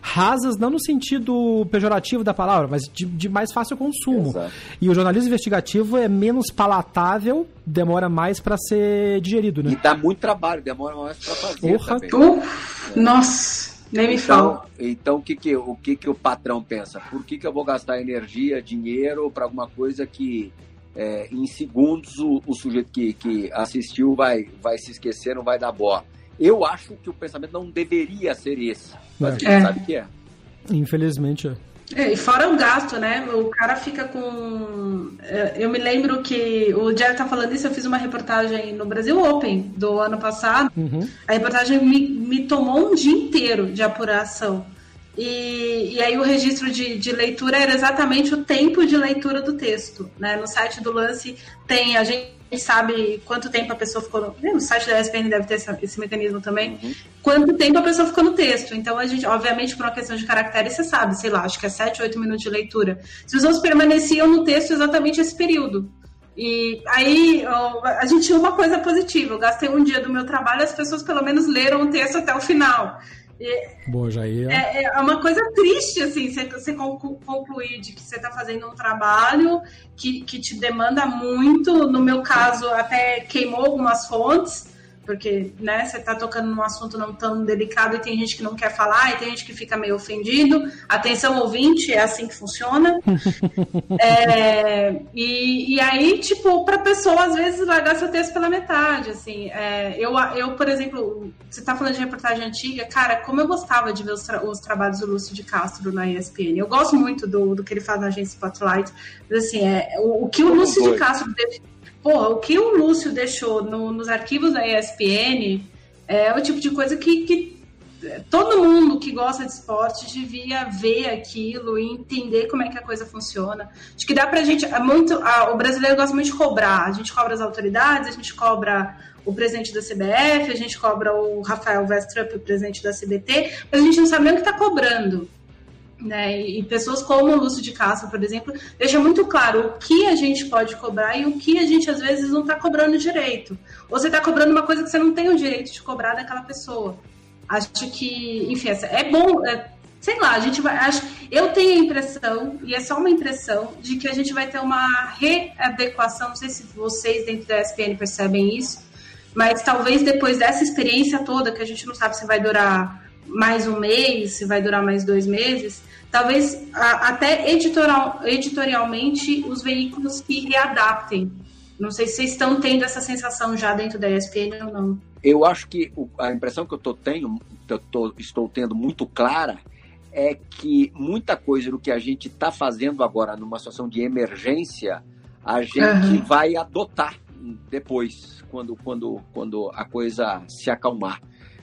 rasas, não no sentido pejorativo da palavra, mas de, de mais fácil consumo. Exato. E o jornalismo investigativo é menos palatável, demora mais para ser digerido, né? E dá muito trabalho, demora mais para fazer. Porra, uh, Nossa! Nem me então, fala. Então, o que que, o que que o patrão pensa? Por que que eu vou gastar energia, dinheiro para alguma coisa que é, em segundos o, o, sujeito que, que assistiu vai, vai se esquecer, não vai dar bola? Eu acho que o pensamento não deveria ser esse, mas é. a gente sabe que é. Infelizmente é. É, e fora o gasto, né? O cara fica com. É, eu me lembro que o Jerry tá falando isso, eu fiz uma reportagem no Brasil Open do ano passado. Uhum. A reportagem me, me tomou um dia inteiro de apuração. E, e aí o registro de, de leitura era exatamente o tempo de leitura do texto. Né? No site do Lance tem, a gente sabe quanto tempo a pessoa ficou no, no site da ESPN deve ter esse, esse mecanismo também, uhum. quanto tempo a pessoa ficou no texto. Então a gente, obviamente, por uma questão de caractere, você sabe, sei lá, acho que é 7, 8 minutos de leitura. Os outros permaneciam no texto exatamente esse período. E aí a gente tinha uma coisa positiva. Eu gastei um dia do meu trabalho, as pessoas pelo menos leram o texto até o final. Boa, Jair. É, é, uma coisa triste, assim, você, você concluir de que você está fazendo um trabalho que, que te demanda muito. No meu caso, até queimou algumas fontes, porque né, você está tocando num assunto não tão delicado e tem gente que não quer falar e tem gente que fica meio ofendido. Atenção, ouvinte, é assim que funciona. *laughs* é, e, e aí, tipo, para pessoa, às vezes, largar seu texto pela metade, assim. É, eu, eu, por exemplo, você está falando de reportagem antiga, cara, como eu gostava de ver os, tra os trabalhos do Lúcio de Castro na ESPN. Eu gosto muito do, do que ele faz na agência Spotlight, mas, assim, é, o, o que o Lúcio de Castro... Deve, Porra, o que o Lúcio deixou no, nos arquivos da ESPN é o tipo de coisa que, que todo mundo que gosta de esporte devia ver aquilo e entender como é que a coisa funciona. Acho que dá pra gente. É muito, a, o brasileiro gosta muito de cobrar. A gente cobra as autoridades, a gente cobra o presidente da CBF, a gente cobra o Rafael Westrup, o presidente da CBT, mas a gente não sabe nem o que está cobrando. Né? E pessoas como o Lúcio de Castro, por exemplo, deixa muito claro o que a gente pode cobrar e o que a gente às vezes não está cobrando direito. Ou você está cobrando uma coisa que você não tem o direito de cobrar daquela pessoa. Acho que, enfim, é bom, é, sei lá, a gente vai. Acho, eu tenho a impressão, e é só uma impressão, de que a gente vai ter uma readequação. Não sei se vocês dentro da ESPN percebem isso, mas talvez depois dessa experiência toda, que a gente não sabe se vai durar mais um mês, se vai durar mais dois meses, talvez até editorial, editorialmente os veículos que readaptem. Não sei se vocês estão tendo essa sensação já dentro da ESPN ou não. Eu acho que a impressão que eu tô tendo, que eu tô, estou tendo muito clara é que muita coisa do que a gente está fazendo agora numa situação de emergência, a gente uhum. vai adotar depois, quando, quando, quando a coisa se acalmar.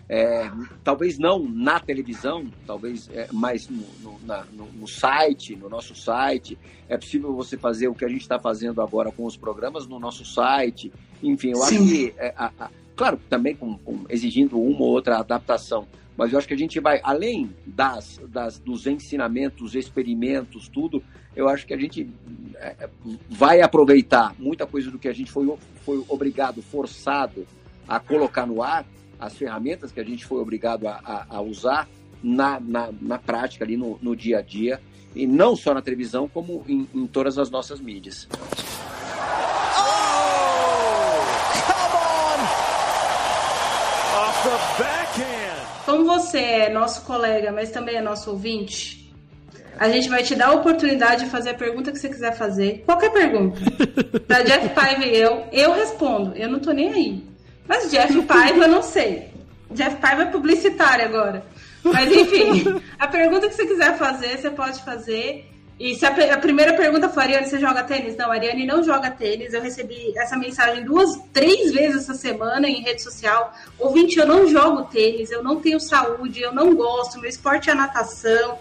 É, talvez não na televisão, talvez é, mais no, no, na, no, no, site, no nosso site. É possível você fazer o que a gente está fazendo agora com os programas no nosso site. Enfim, eu Sim. acho que, é, a, a, claro, também com, com, exigindo uma ou outra adaptação, mas eu acho que a gente vai, além das, das, dos ensinamentos, experimentos, tudo, eu acho que a gente é, vai aproveitar muita coisa do que a gente foi, foi obrigado, forçado a colocar no ar as ferramentas que a gente foi obrigado a, a, a usar na, na, na, prática, ali no, no, dia a dia, e não só na televisão, como em, em todas as nossas mídias. Como você é nosso colega, mas também é nosso ouvinte, a gente vai te dar a oportunidade de fazer a pergunta que você quiser fazer. Qualquer pergunta. *laughs* Da Jeff Paiva e eu, eu respondo. Eu não tô nem aí. Mas Jeff Paiva, eu não sei. Jeff Paiva é publicitário agora. Mas enfim, *laughs* a pergunta que você quiser fazer, você pode fazer. E se a, a, primeira pergunta for, Ariane, você joga tênis? Não, Ariane não joga tênis. Eu recebi essa mensagem duas, três vezes essa semana em rede social. Ouvinte, eu não jogo tênis, eu não tenho saúde, eu não gosto, meu esporte é a natação.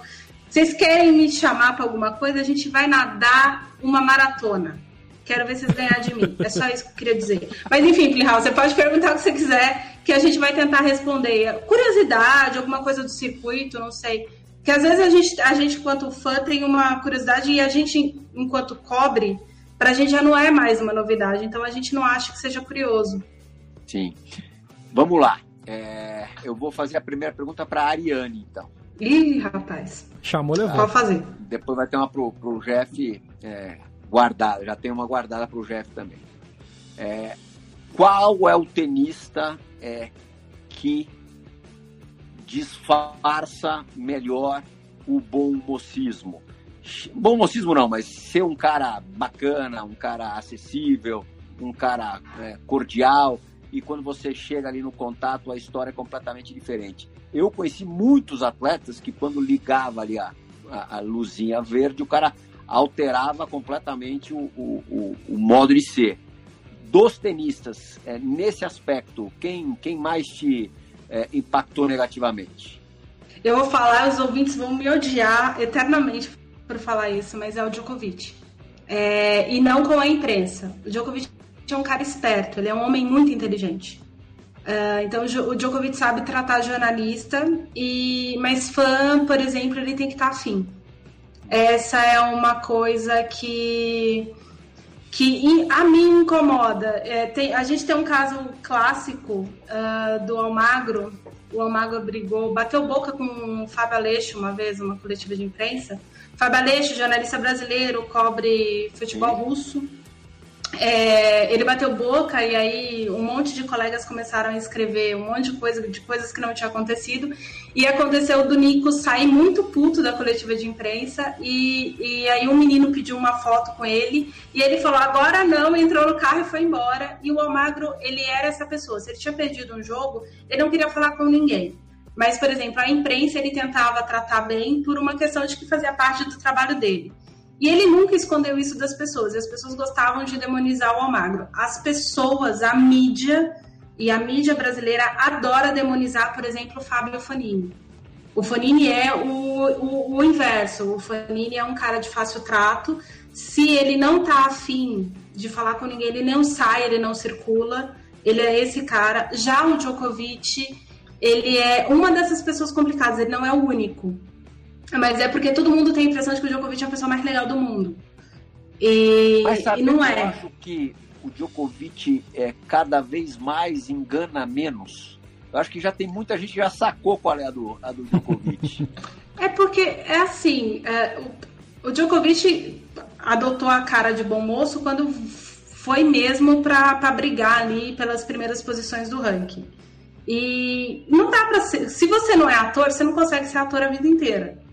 Vocês querem me chamar para alguma coisa? A gente vai nadar uma maratona. Quero ver vocês ganhar de mim. É só isso que eu queria dizer. Mas enfim, Plihal, você pode perguntar o que você quiser, que a gente vai tentar responder. Curiosidade, alguma coisa do circuito, não sei. Que às vezes a gente, a gente, enquanto fã, tem uma curiosidade e a gente, enquanto cobre, para a gente já não é mais uma novidade. Então a gente não acha que seja curioso. Sim. Vamos lá. É, eu vou fazer a primeira pergunta para a Ariane, então. Ih, rapaz. Chamou, levou. Pode fazer. Depois vai ter uma pro, pro Jeff. É, guardada, já tem uma guardada para o Jeff também. É, qual é o tenista é, que disfarça melhor o bom mocismo? Bom mocismo não, mas ser um cara bacana, um cara acessível, um cara é, cordial, e quando você chega ali no contato, a história é completamente diferente. Eu conheci muitos atletas que quando ligava ali a, a, a luzinha verde, o cara alterava completamente o, o, o, o modo de ser. Dos tenistas, é, nesse aspecto, quem, quem mais te é, impactou negativamente? Eu vou falar, os ouvintes vão me odiar eternamente por falar isso, mas é o Djokovic. É, e não com a imprensa. O Djokovic é um cara esperto, ele é um homem muito inteligente. Uh, então o Djokovic sabe tratar jornalista, e mas fã, por exemplo, ele tem que estar afim. Essa é uma coisa que que a mim incomoda. É, tem, a gente tem um caso clássico uh, do Almagro. O Almagro brigou, bateu boca com o Fábio Aleixo uma vez, uma coletiva de imprensa. Fábio Aleixo, jornalista brasileiro, cobre futebol Sim. russo. É, ele bateu boca e aí um monte de colegas começaram a escrever um monte de coisa de coisas que não tinha acontecido. E aconteceu do Nico sair muito puto da coletiva de imprensa e, e aí um menino pediu uma foto com ele e ele falou agora não entrou no carro e foi embora. E o Almagro ele era essa pessoa. Se ele tinha perdido um jogo ele não queria falar com ninguém. Mas por exemplo a imprensa ele tentava tratar bem por uma questão de que fazia parte do trabalho dele e ele nunca escondeu isso das pessoas. E as pessoas gostavam de demonizar o Almagro. As pessoas, a mídia e a mídia brasileira adora demonizar, por exemplo, o Fábio Fanini. O Fanini é o, o, o inverso. O Fanini é um cara de fácil trato. Se ele não tá afim de falar com ninguém, ele não sai, ele não circula. Ele é esse cara. Já o Djokovic, ele é uma dessas pessoas complicadas. Ele não é o único. Mas é porque todo mundo tem a impressão de que o Djokovic é a pessoa mais legal do mundo. E, Mas sabe, e não é. Eu acho que o Djokovic é cada vez mais engana menos. Eu acho que já tem muita gente que já sacou qual é a do, a do Djokovic. *laughs* é porque é assim, é, o, o Djokovic adotou a cara de bom moço quando foi mesmo para brigar ali pelas primeiras posições do ranking. E não dá para ser. Se você não é ator, você não consegue ser ator a vida inteira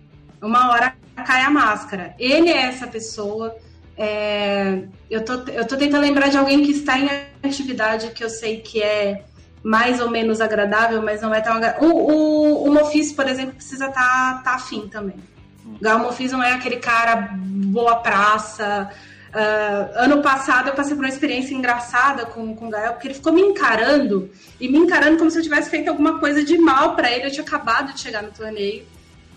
uma hora cai a máscara. Ele é essa pessoa. É, eu, tô, eu tô tentando lembrar de alguém que está em atividade que eu sei que é mais ou menos agradável, mas não é tão agradável. O, o, o Mofis, por exemplo, precisa estar tá, tá afim também. O Gal Mofis não é aquele cara boa praça. Uh, ano passado eu passei por uma experiência engraçada com, com o Gael, porque ele ficou me encarando e me encarando como se eu tivesse feito alguma coisa de mal para ele. Eu tinha acabado de chegar no torneio.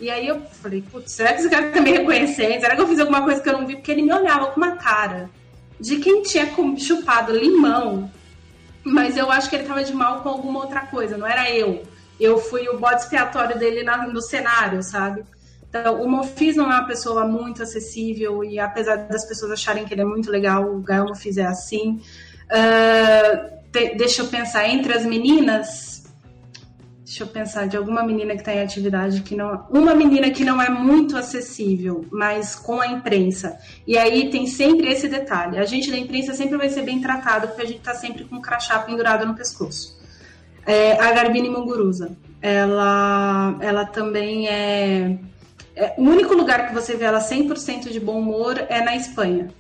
E aí eu falei, putz, será que esse cara tá me reconhecendo? Será que eu fiz alguma coisa que eu não vi? Porque ele me olhava com uma cara de quem tinha chupado limão, mas eu acho que ele tava de mal com alguma outra coisa, não era eu. Eu fui o bode expiatório dele na, no cenário, sabe? Então, o Mofis não é uma pessoa muito acessível e apesar das pessoas acharem que ele é muito legal, o Gael Mofis é assim. Uh, te, deixa eu pensar, entre as meninas, Deixa eu pensar de alguma menina que está em atividade que não. Uma menina que não é muito acessível, mas com a imprensa. E aí tem sempre esse detalhe. A gente da imprensa sempre vai ser bem tratado, porque a gente está sempre com um crachá pendurado no pescoço. É, a Garbine Munguruza. Ela, ela também é, é. O único lugar que você vê ela 100% de bom humor é na Espanha.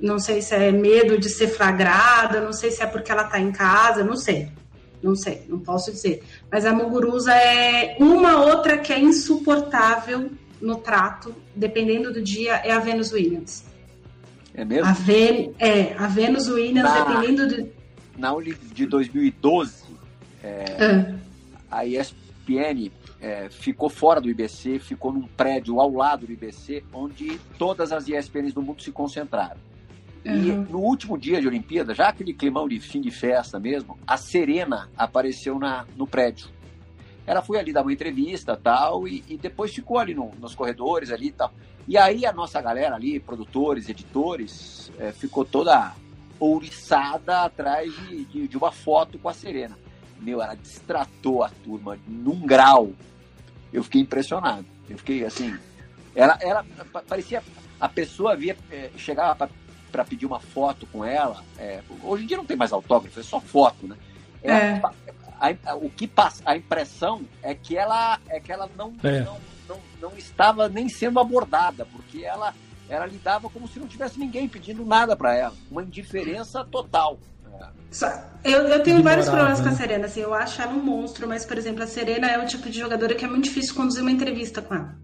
Não sei se é medo de ser flagrada, não sei se é porque ela está em casa, não sei. Não sei, não posso dizer. Mas a Muguruza é uma outra que é insuportável no trato, dependendo do dia, é a Venus Williams. É mesmo? A Ven é, a Venus Williams, na, dependendo do. Na Uli de 2012, é, ah. a ESPN é, ficou fora do IBC, ficou num prédio ao lado do IBC, onde todas as ESPNs do mundo se concentraram. Uhum. E no último dia de Olimpíada, já aquele climão de fim de festa mesmo, a Serena apareceu na, no prédio. Ela foi ali dar uma entrevista tal, e, e depois ficou ali no, nos corredores ali e tal. E aí a nossa galera ali, produtores, editores, é, ficou toda ouriçada atrás de, de, de uma foto com a Serena. Meu, ela distratou a turma num grau. Eu fiquei impressionado. Eu fiquei assim. Ela, ela parecia. A pessoa via, é, chegava para pedir uma foto com ela. É, hoje em dia não tem mais autógrafo, é só foto, né? É, é. A, a, o que passa, a impressão é que ela, é que ela não, é. não, não, não, estava nem sendo abordada, porque ela, ela lidava como se não tivesse ninguém pedindo nada para ela, uma indiferença total. Eu, eu tenho vários problemas com a né? Serena, assim, eu acho ela um monstro, mas, por exemplo, a Serena é o tipo de jogadora que é muito difícil conduzir uma entrevista com ela.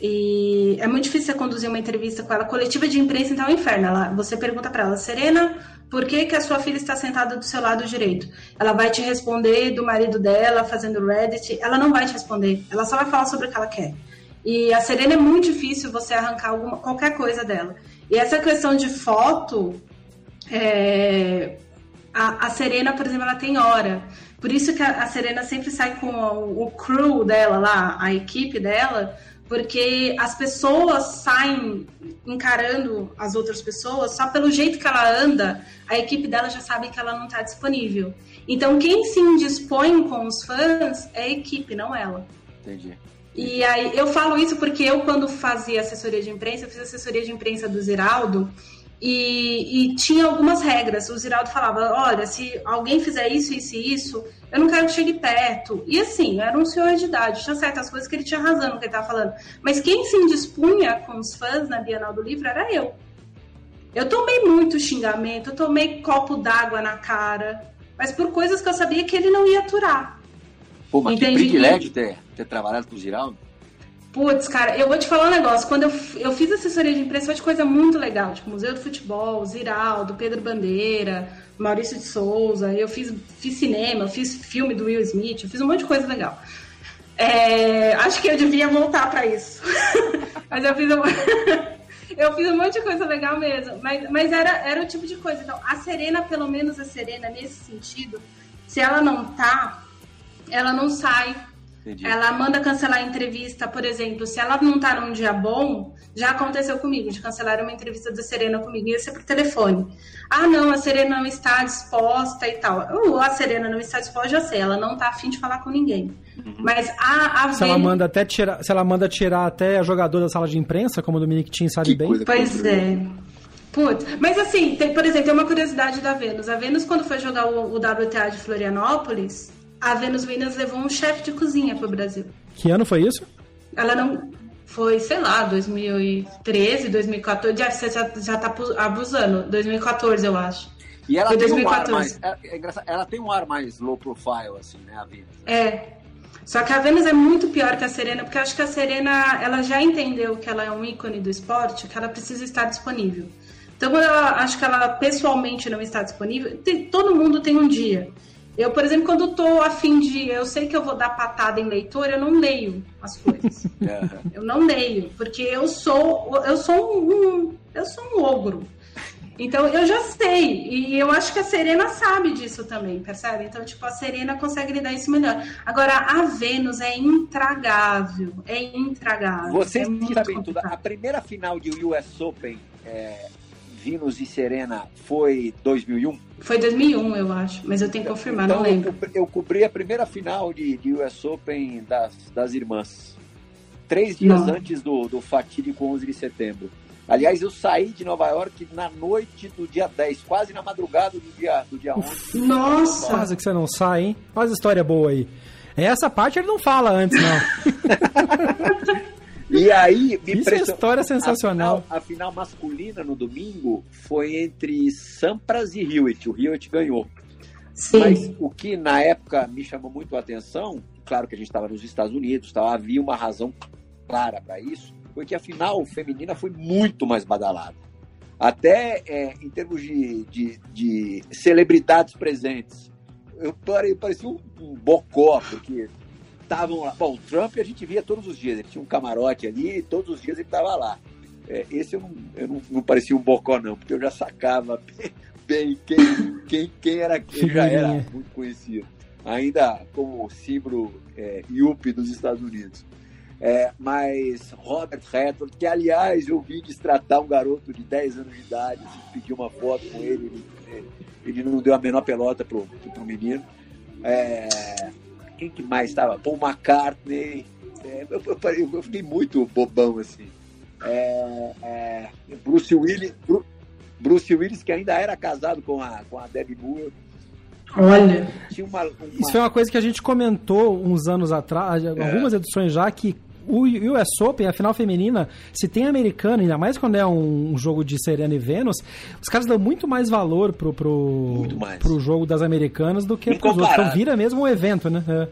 E é muito difícil você conduzir uma entrevista com ela. Coletiva de imprensa, então é um inferno. Ela, você pergunta para ela, Serena, por que, que a sua filha está sentada do seu lado direito? Ela vai te responder do marido dela fazendo Reddit. Ela não vai te responder. Ela só vai falar sobre o que ela quer. E a Serena é muito difícil você arrancar alguma, qualquer coisa dela. E essa questão de foto, é, a, a, Serena, por exemplo, ela tem hora. Por isso que a, a Serena sempre sai com o, o crew dela lá, a equipe dela, porque as pessoas saem encarando as outras pessoas só pelo jeito que ela anda, a equipe dela já sabe que ela não está disponível. Então, quem se indispõe com os fãs é a equipe, não ela. Entendi. E aí, eu falo isso porque eu, quando fazia assessoria de imprensa, eu fiz assessoria de imprensa do Ziraldo, e, e, tinha algumas regras. O Ziraldo falava: olha, se alguém fizer isso, isso e isso, eu não quero que chegue perto. E assim, era um senhor de idade, tinha certas coisas que ele tinha razão no que ele estava falando. Mas quem se indispunha com os fãs na Bienal do Livro era eu. Eu tomei muito xingamento, eu tomei copo d'água na cara, mas por coisas que eu sabia que ele não ia aturar. Pô, mas Entendi. que privilégio ter, ter trabalhado com o Ziraldo. Putz, cara, eu vou te falar um negócio. Quando eu, eu fiz assessoria de imprensa, foi de coisa muito legal. Tipo, Museu do Futebol, Ziraldo, Pedro Bandeira, Maurício de Souza. Eu fiz, fiz cinema, fiz filme do Will Smith, eu fiz um monte de coisa legal. É, acho que eu devia voltar para isso. *laughs* mas eu fiz, um, *laughs* eu fiz um monte de coisa legal mesmo. Mas, mas era, era o tipo de coisa. Então, a Serena, pelo menos a Serena, nesse sentido, se ela não tá, ela não sai Entendi. Ela manda cancelar a entrevista, por exemplo, se ela não tá num dia bom, já aconteceu comigo, de cancelar uma entrevista da Serena comigo, ia ser por telefone. Ah, não, a Serena não está disposta e tal. Uh, a Serena não está disposta, já sei, ela não tá afim de falar com ninguém. Uhum. Mas a, a se ela manda até tirar, se ela manda tirar até a jogadora da sala de imprensa, como o Dominic Tim sabe que bem. Pois é. Putz, mas assim, tem, por exemplo, tem uma curiosidade da Vênus. A Vênus, quando foi jogar o, o WTA de Florianópolis, a Venus Williams levou um chefe de cozinha para o Brasil. Que ano foi isso? Ela não. Foi, sei lá, 2013, 2014. Já, você já, já tá abusando. 2014, eu acho. E ela foi tem 2014. um ar mais. É, é ela tem um ar mais low profile, assim, né, a Venus? É. Só que a Venus é muito pior que a Serena, porque eu acho que a Serena ela já entendeu que ela é um ícone do esporte, que ela precisa estar disponível. Então, quando ela acho que ela pessoalmente não está disponível, tem, todo mundo tem um dia. Eu, por exemplo, quando estou afim de. Eu sei que eu vou dar patada em leitor, eu não leio as coisas. *laughs* eu não leio, porque eu sou. Eu sou um. Eu sou um ogro. Então eu já sei. E eu acho que a Serena sabe disso também, percebe? Então, tipo, a Serena consegue lidar isso melhor. Agora, a Vênus é intragável. É intragável. Vocês é sabem tudo. A primeira final de US Open. É Venus e Serena foi 2001? Foi 2001, eu acho, mas eu tenho que confirmar, então, não lembro. Eu, eu cobri a primeira final de, de US Open das, das irmãs, três dias não. antes do, do fatídico 11 de setembro. Aliás, eu saí de Nova York na noite do dia 10, quase na madrugada do dia, do dia 11. Nossa! Quase que você não sai, hein? Olha a história boa aí. Essa parte ele não fala antes, não. *laughs* E aí, me Isso é história sensacional. A final, a final, masculina no domingo foi entre Sampras e Hewitt. O Hewitt ganhou. Sim. Mas o que na época me chamou muito a atenção, claro que a gente estava nos Estados Unidos, tá, havia uma razão clara para isso, foi que a final feminina foi muito mais badalada. Até é, em termos de, de, de, celebridades presentes. Eu parecia um, um bocó, porque estavam lá. Bom, o Trump a gente via todos os dias, ele tinha um camarote ali e todos os dias ele estava lá. É, esse eu, não, eu não, não, parecia um bocó, não, porque eu já sacava *laughs* bem quem, quem, quem era quem, já era muito conhecido. Ainda como símbolo é, IUP dos Estados Unidos. É, mas Robert Redford, que aliás eu vi destratar um garoto de 10 anos de idade, assim, pediu uma foto com ele, ele, ele não deu a menor pelota pro, pro menino. É, quem que mais estava? Paul McCartney. É, eu, eu, eu, fiquei muito bobão, assim. É, é, Bruce Willis, Bruce Willis, que ainda era casado com a, com a Debbie Moore. Olha. Uma, uma... Isso foi uma coisa que a gente comentou uns anos atrás, algumas edições já, que o US Open, a final feminina, se tem americano, ainda mais quando é um, jogo de Serena e Vênus, os caras dão muito mais valor pro, pro, pro jogo das americanas do que pros outros. Então vira mesmo um evento, né? É.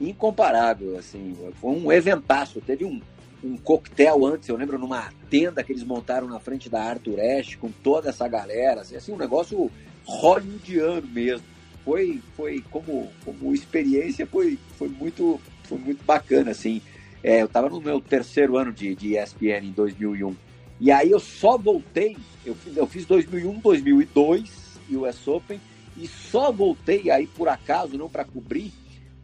Incomparável, assim. Foi um eventaço. Teve um, um coquetel antes, eu lembro numa tenda que eles montaram na frente da Arthur Ashe com toda essa galera, assim, assim um negócio hollywoodiano mesmo. Foi, foi como, como experiência, foi, foi, muito, foi muito bacana, assim. É, eu estava no meu terceiro ano de, de ESPN em 2001. E aí eu só voltei, eu fiz, eu fiz 2001, 2002, US Open, e só voltei aí por acaso, não para cobrir,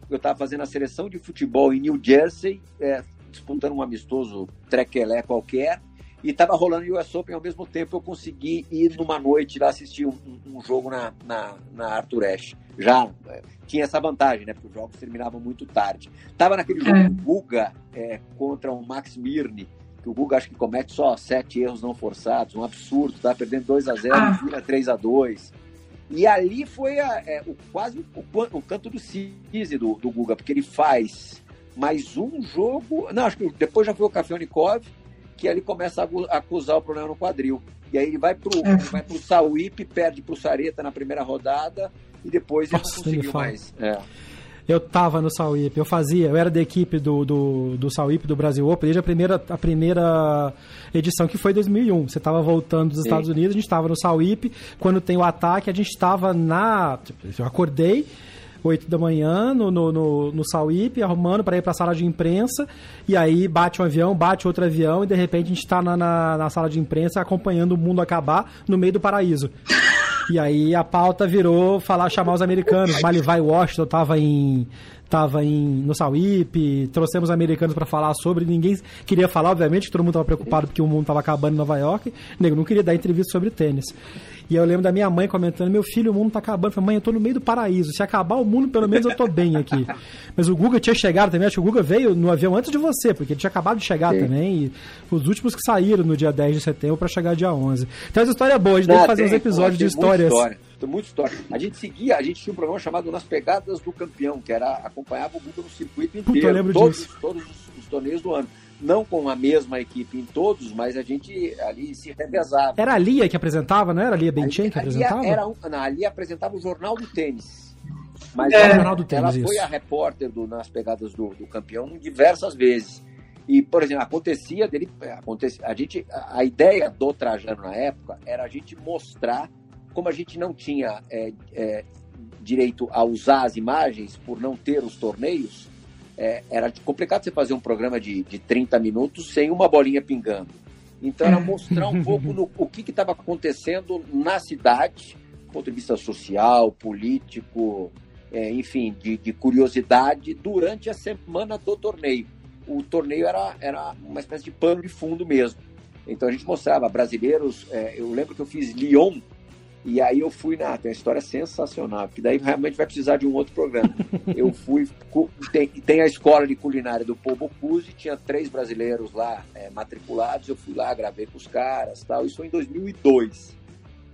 eu estava fazendo a seleção de futebol em New Jersey, é, disputando um amistoso trequelé qualquer, e estava rolando o US Open ao mesmo tempo. Eu consegui ir numa noite lá assistir um, um jogo na, na, na Arthur Ashe. Já é, tinha essa vantagem, né? Porque os jogos terminavam muito tarde. Tava naquele jogo é. do Guga é, contra o Max Mirny, que o Guga acho que comete só sete erros não forçados, um absurdo, tá perdendo 2 a 0 ah. vira 3 a 2 E ali foi a, é, o, quase o, o, canto do cisne do, do Guga, porque ele faz mais um jogo. Não, acho que depois já foi o Kafelnikov, que ele começa a acusar o problema no quadril. E aí ele vai pro, é. vai pro Sauípe, perde pro Sareta na primeira rodada e depois ele Nossa, não conseguiu mais. É. Eu tava no Sauípe, eu fazia, eu era da equipe do, do, do Sauípe do Brasil Open desde a primeira, a primeira edição, que foi 2001. Você tava voltando dos Sim. Estados Unidos, a gente tava no Sauípe, quando tem o ataque, a gente tava na. Eu acordei, 8 da manhã no, no, no, no Sauípe, arrumando para ir para a sala de imprensa, e aí bate um avião, bate outro avião, e de repente a gente está na, na, na, sala de imprensa acompanhando o mundo acabar no meio do paraíso. E aí a pauta virou falar, chamar os americanos. Malivai Washington tava em estava no Sauípe, trouxemos americanos para falar sobre, ninguém queria falar, obviamente, todo mundo estava preocupado porque o mundo estava acabando em Nova York, nego não queria dar entrevista sobre tênis. E eu lembro da minha mãe comentando: meu filho, o mundo está acabando. Eu falei, mãe, eu tô no meio do paraíso. Se acabar o mundo, pelo menos eu tô bem aqui. *laughs* Mas o Guga tinha chegado também, acho que o Guga veio no avião antes de você, porque ele tinha acabado de chegar Sim. também. E os últimos que saíram no dia 10 de setembro para chegar dia 11. Então essa história é boa, a gente deve fazer uns episódios de histórias. História tem muita história. A gente seguia, a gente tinha um programa chamado Nas Pegadas do Campeão, que era acompanhava o Guga no circuito inteiro, Puta, eu lembro todos, disso. todos os, os torneios do ano não com a mesma equipe em todos, mas a gente ali se revezava. Era a Lia que apresentava, não era a Lia Benchen que apresentava? Era não, a Lia apresentava o Jornal do Tênis. Mas é. ela, Jornal do tênis, ela foi a repórter do, nas pegadas do, do campeão diversas vezes. E, por exemplo, acontecia dele. Acontecia, a, gente, a ideia do Trajano na época era a gente mostrar como a gente não tinha é, é, direito a usar as imagens por não ter os torneios, é, era complicado você fazer um programa de, de 30 minutos sem uma bolinha pingando. Então era mostrar um pouco no, o que estava acontecendo na cidade, do ponto de vista social, político, é, enfim, de, de, curiosidade durante a semana do torneio. O torneio era, era uma espécie de pano de fundo mesmo. Então a gente mostrava brasileiros. É, eu lembro que eu fiz Lyon e aí eu fui na. Tem uma história sensacional, que daí realmente vai precisar de um outro programa. *laughs* Eu fui. Tem, tem a escola de culinária do Paul Bocuse, tinha três brasileiros lá é, matriculados. Eu fui lá, gravei com os caras tal. Isso foi em 2002.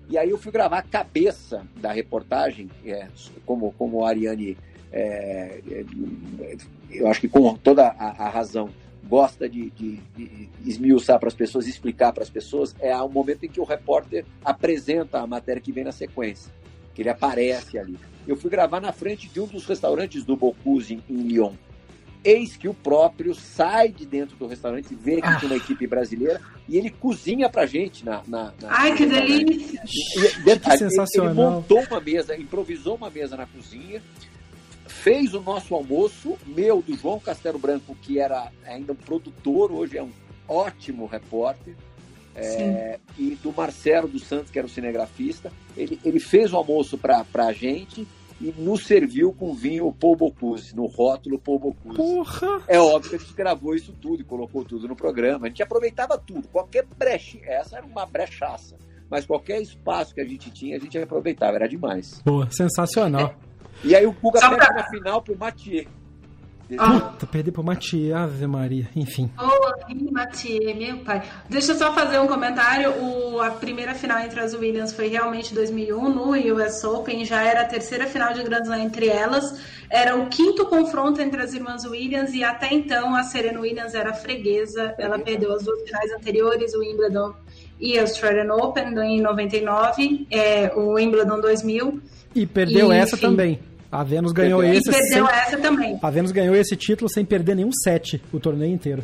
E aí eu fui gravar a cabeça da reportagem, é, como, como a Ariane. É, é eu acho que com toda a, a razão gosta de, de, de esmiuçar para as pessoas, explicar para as pessoas, é o momento em que o repórter apresenta a matéria que vem na sequência, que ele aparece ali. Eu fui gravar na frente de um dos restaurantes do Bocuse em, Lyon. Eis que o próprio sai de dentro do restaurante, vê que ah. tem uma equipe brasileira e ele cozinha pra gente na. na, na Ai, que delícia! E, e, que sensacional. Ele montou uma mesa, improvisou uma mesa na cozinha, fez o nosso almoço, meu, do João Castelo Branco, que era ainda um produtor, hoje é um ótimo repórter, é, e do Marcelo dos Santos, que era o cinegrafista. Ele, ele fez o almoço para a gente e nos serviu com vinho Paul Bocuse, no rótulo Paul Bocuse. Porra! É óbvio que a gente gravou isso tudo e colocou tudo no programa. A gente aproveitava tudo, qualquer brecha, essa era uma brechaça. Mas qualquer espaço que a gente tinha, a gente aproveitava, era demais. Boa, sensacional. *laughs* É. E aí o Guga perde pra... na final pro Mathieu. Puta, perder pro Mathieu, Ave Maria, enfim. Boa, Mathieu, meu pai. Deixa eu só fazer um comentário. O, a primeira final entre as Williams foi realmente 2001 no US Open. Já era a terceira final de Grand Slam entre elas. Era o quinto confronto entre as irmãs Williams e até então a Serena Williams era freguesa. Ela perdeu as duas finais anteriores, o Wimbledon e a Australian Open em 99, é, o Wimbledon 2000. E perdeu e, essa enfim, também. A Vênus ganhou e esse. perdeu sem- essa também. A Vênus ganhou esse título sem perder nenhum set o torneio inteiro.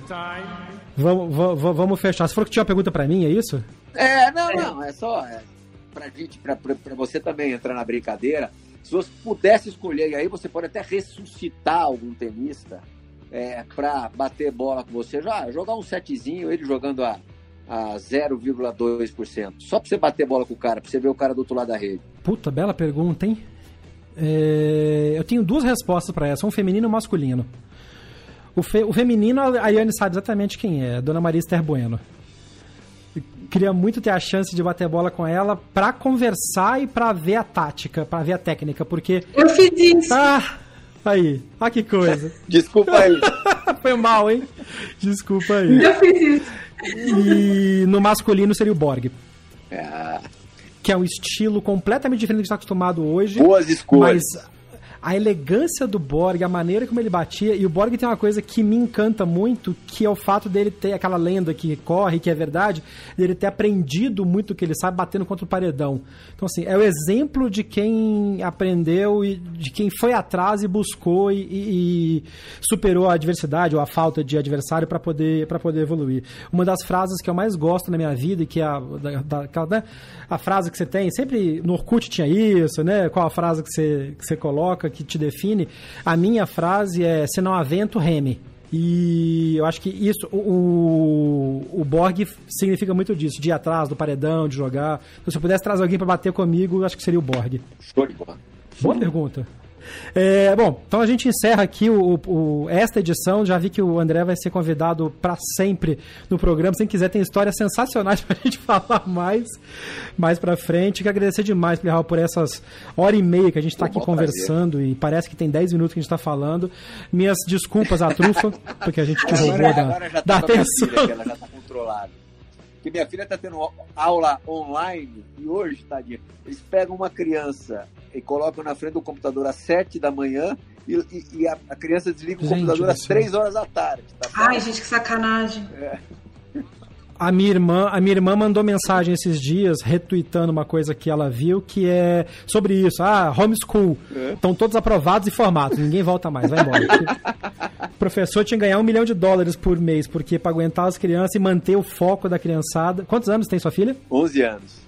Vamos, vamos, vamos fechar. Você falou que tinha uma pergunta pra mim, é isso? É, não, não, é só é, pra gente, pra, pra, pra você também entrar na brincadeira. Se você pudesse escolher, e aí você pode até ressuscitar algum tenista é, pra bater bola com você, já jogar um setzinho, ele jogando a, a 0,2%. Só pra você bater bola com o cara, pra você ver o cara do outro lado da rede. Puta, bela pergunta, hein? É, eu tenho duas respostas pra essa, um feminino e um masculino. O, fe- o feminino, a Yane sabe exatamente quem é, a Dona Maria Esther Bueno. Eu queria muito ter a chance de bater bola com ela pra conversar e pra ver a tática, pra ver a técnica, porque. Eu fiz isso. Ah! Aí, ah que coisa. *laughs* Desculpa aí. *laughs* Foi mal, hein? Desculpa aí. Eu fiz isso. E no masculino seria o Borg, É, que é um estilo completamente diferente do que está acostumado hoje. boas escolhas. Mas a elegância do Borg, a maneira como ele batia, e o Borg tem uma coisa que me encanta muito, que é o fato dele ter aquela lenda que corre, que é verdade, dele ter aprendido muito o que ele sabe batendo contra o paredão. Então, assim, é o exemplo de quem aprendeu e de quem foi atrás e buscou e, e- e superou a adversidade ou a falta de adversário para poder, poder evoluir. Uma das frases que eu mais gosto na minha vida e que é a, da, da- né, a frase que você tem, sempre no Orkut tinha isso, né? Qual a frase que você, que você coloca, que te define? A minha frase é: se não há vento, reme. E eu acho que isso, o, o, Borg significa muito disso, de ir atrás do paredão, de jogar. Então, se eu pudesse trazer alguém para bater comigo, eu acho que seria o Borg. Show de bola. Boa pergunta. É, bom, então a gente encerra aqui o, o- esta edição. Já vi que o André vai ser convidado para sempre no programa. Se quiser, tem histórias sensacionais *laughs* pra gente falar mais mais pra frente. Quero agradecer demais, Plihal, por essas hora e meia que a gente tá Pô, aqui conversando e parece que tem 10 minutos que a gente tá falando. Minhas desculpas à trufa, *laughs* porque a gente te roubou Agora, da, agora já da tá a atenção. filha, ela já tá controlada. Porque minha filha tá tendo aula online e hoje, tadinha, eles pegam uma criança e colocam na frente do computador às 7 da manhã e, e- e a, a criança desliga o Gente computador do às. 3 horas da tarde. Tá Ai, gente, que sacanagem. A minha irmã, a minha irmã mandou mensagem esses dias retweetando uma coisa que ela viu que é sobre isso. Ah, homeschool. Estão todos aprovados e formados. Ninguém volta mais, vai embora. O *laughs* professor tinha que ganhar um milhão de dólares por mês, porque para aguentar as crianças e manter o foco da criançada. Quantos anos tem sua filha? 11 anos.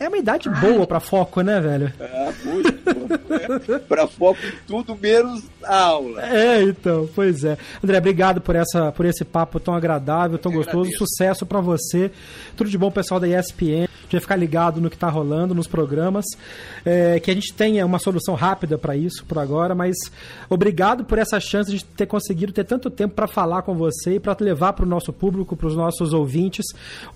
É uma idade boa para foco, né, velho? Ah, muito bom. Pra foco em tudo menos aula. É, então, pois é. André, obrigado por, essa, por esse papo tão agradável, tão Eu gostoso. agradeço. Sucesso pra você. Tudo de bom, pessoal da ESPN. Vai ficar ligado no que tá rolando nos programas. É, que a gente tenha uma solução rápida pra isso por agora, mas obrigado por essa chance de ter conseguido ter tanto tempo pra falar com você e pra levar pro nosso público, pros nossos ouvintes,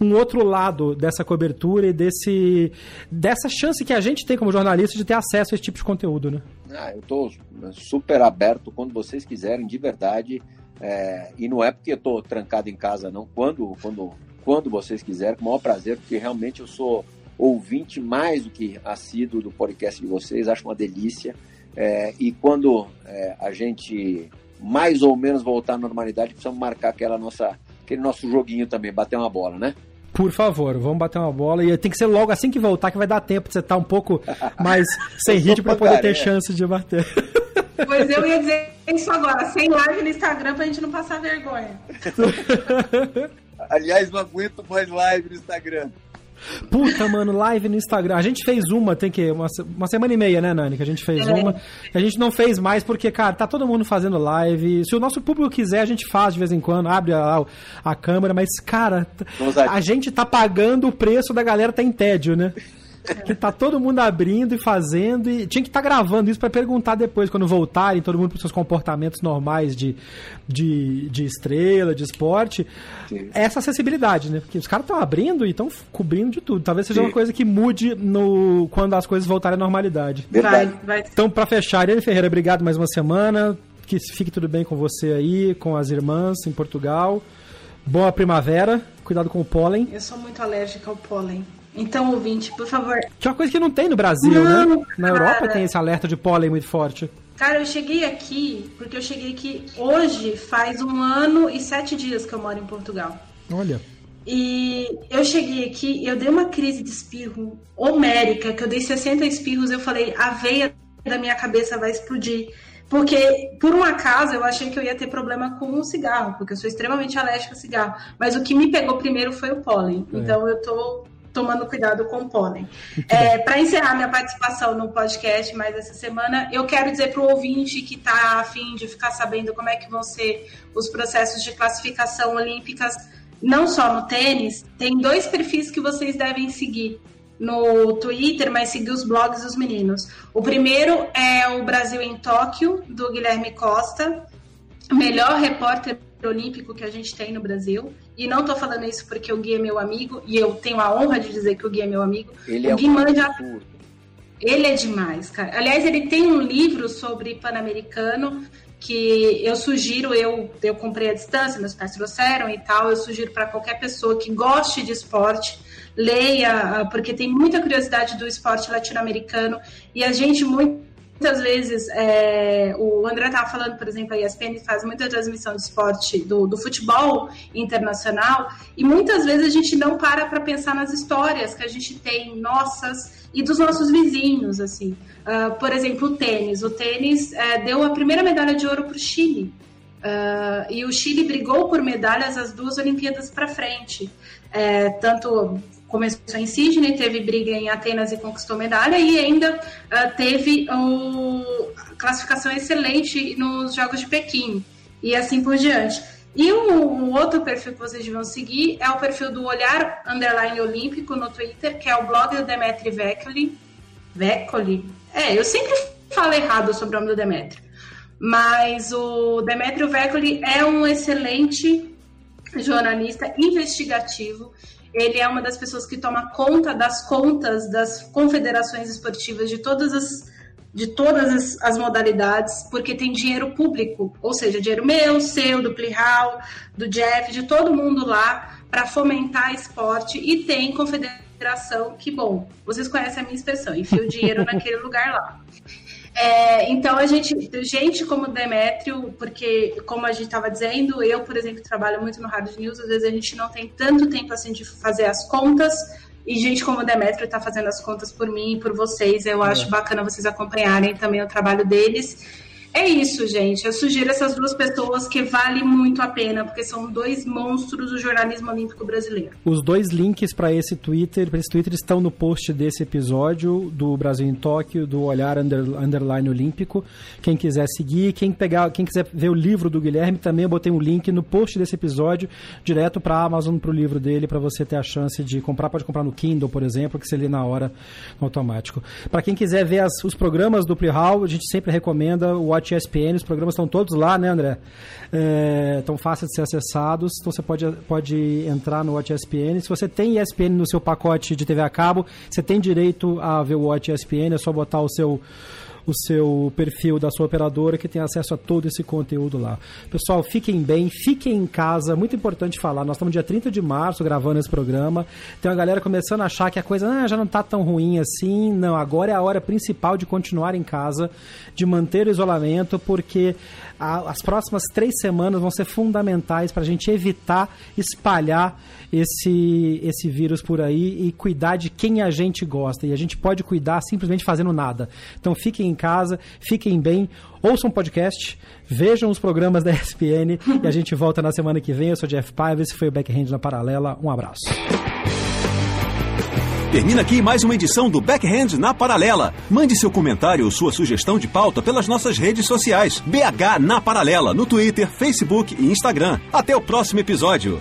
um outro lado dessa cobertura e desse dessa chance que a gente tem como jornalista de ter acesso a esse tipo de conteúdo, né? Ah, eu tô super aberto quando vocês quiserem, de verdade. É, e não é porque eu tô trancado em casa, não. Quando, quando, quando vocês quiserem, com o maior prazer, porque realmente eu sou ouvinte mais do que assíduo do podcast de vocês, acho uma delícia. É, e quando é, a gente mais ou menos voltar à normalidade, precisamos marcar aquela nossa, aquele nosso joguinho também, bater uma bola, né? Por favor, vamos bater uma bola. E tem que ser logo assim que voltar, que vai dar tempo de você estar um pouco *laughs* mais sem ritmo para poder ter chance de bater. Pois eu ia dizer isso agora, sem live no Instagram pra gente não passar vergonha. *laughs* Aliás, não aguento mais live no Instagram. Puta, mano, live no Instagram. A gente fez uma, tem que uma, uma semana e meia, né, Nani? Que a gente fez É. uma. A gente não fez mais porque, cara, tá todo mundo fazendo live. Se o nosso público quiser, a gente faz de vez em quando, abre a, a câmera, mas, cara, a gente tá pagando o preço da galera tá em tédio, né? Que tá todo mundo abrindo e fazendo e tinha que estar gravando isso pra perguntar depois, quando voltarem, todo mundo pros seus comportamentos normais de, de, de estrela, de esporte, Sim. essa acessibilidade, né? Porque os caras estão abrindo e estão cobrindo de tudo. Talvez seja Sim. uma coisa que mude no quando as coisas voltarem à normalidade. Verdade. Vai, vai. Então, pra fechar, Ariane Ferreira, obrigado mais uma semana. Que fique tudo bem com você aí, com as irmãs em Portugal. Boa primavera, cuidado com o pólen. Eu sou muito alérgica ao pólen. Então, ouvinte, por favor. Que é uma coisa que não tem no Brasil, Não, né? Na cara. Europa tem esse alerta de pólen muito forte. Cara, eu cheguei aqui, porque eu cheguei aqui hoje, faz um ano e sete dias que eu moro em Portugal. Olha. E eu cheguei aqui, eu dei uma crise de espirro homérica, que eu dei 60 espirros, eu falei, a veia da minha cabeça vai explodir. Porque, por um acaso, eu achei que eu ia ter problema com o cigarro, porque eu sou extremamente alérgica a cigarro. Mas o que me pegou primeiro foi o pólen. É. Então, eu tô tomando cuidado com o pólen. É, para encerrar minha participação no podcast mais essa semana, eu quero dizer para o ouvinte que está afim de ficar sabendo como é que vão ser os processos de classificação olímpicas, não só no tênis, tem dois perfis que vocês devem seguir no Twitter, mas seguir os blogs dos meninos. O primeiro é o Brasil em Tóquio, do Guilherme Costa, melhor repórter olímpico que a gente tem no Brasil. E não estou falando isso porque o Gui é meu amigo, e eu tenho a honra de dizer que o Gui é meu amigo. Ele o Gui é manja... Ele é demais, cara. Aliás, ele tem um livro sobre Pan-Americano que eu sugiro, eu, eu comprei à distância, meus pais trouxeram e tal, eu sugiro para qualquer pessoa que goste de esporte, leia, porque tem muita curiosidade do esporte latino-americano e a gente muito muitas vezes, é, o André estava falando, por exemplo, a ESPN faz muita transmissão de esporte do, do futebol internacional, e muitas vezes a gente não para para pensar nas histórias que a gente tem nossas e dos nossos vizinhos, assim. Uh, por exemplo, o tênis. O tênis é, deu a primeira medalha de ouro para o Chile. Uh, e o Chile brigou por medalhas as duas Olimpíadas para frente. É, tanto começou em Sydney, teve briga em Atenas e conquistou medalha, e ainda uh, teve o, classificação excelente nos Jogos de Pequim, e assim por diante. E o, outro perfil que vocês vão seguir é o perfil do Olhar Underline Olímpico no Twitter, que é o blog do Demetri Vecoli. Vecoli? É, eu sempre falo errado sobre o nome do Demetrio. Mas o Demetrio Vecoli é um excelente jornalista investigativo ele é uma das pessoas que toma conta das contas das confederações esportivas de todas as de todas as, as modalidades, porque tem dinheiro público, ou seja, dinheiro meu, seu, do Plihal, do Jeff, de todo mundo lá para fomentar esporte e tem confederação que bom, vocês conhecem a minha expressão, enfia o dinheiro *laughs* naquele lugar lá. É, então a gente, gente como Demétrio, porque como a gente estava dizendo, eu, por exemplo, trabalho muito no Hard News, às vezes a gente não tem tanto tempo assim de fazer as contas, e gente como o Demétrio está fazendo as contas por mim e por vocês. Eu é. acho bacana vocês acompanharem também o trabalho deles. É isso, gente. Eu sugiro essas duas pessoas que vale muito a pena, porque são dois monstros do jornalismo olímpico brasileiro. Os dois links para esse Twitter, para esse Twitter estão no post desse episódio do Brasil em Tóquio, do Olhar under, Underline Olímpico. Quem quiser seguir, quem pegar, quem quiser ver o livro do Guilherme, também eu botei um link no post desse episódio, direto para a Amazon para o livro dele, para você ter a chance de comprar, pode comprar no Kindle, por exemplo, que você lê na hora automático. Para quem quiser ver as, os programas do Plihal, a gente sempre recomenda o Watch ESPN, os programas estão todos lá, né, André? É, fáceis de ser acessados, então você pode, pode entrar no Watch ESPN. Se você tem ESPN no seu pacote de TV a cabo, você tem direito a ver o Watch ESPN, é só botar o seu o seu perfil da sua operadora que tem acesso a todo esse conteúdo lá. Pessoal, fiquem bem, fiquem em casa, muito importante falar. Nós estamos dia 30 de março gravando esse programa. Tem uma galera começando a achar que a coisa ah, já não está tão ruim assim. Não, agora é a hora principal de continuar em casa, de manter o isolamento, porque a, as próximas três semanas vão ser fundamentais para a gente evitar espalhar esse, esse vírus por aí e cuidar de quem a gente gosta. E a gente pode cuidar simplesmente fazendo nada. Então fiquem em casa, fiquem bem, ouçam o podcast, vejam os programas da *laughs* ESPN e a gente volta na semana que vem. Eu sou Jeff Paiva, esse foi o Backhand na Paralela. Um abraço. Termina aqui mais uma edição do Backhand na Paralela. Mande seu comentário ou sua sugestão de pauta pelas nossas redes sociais. BH na Paralela, no Twitter, Facebook e Instagram. Até o próximo episódio.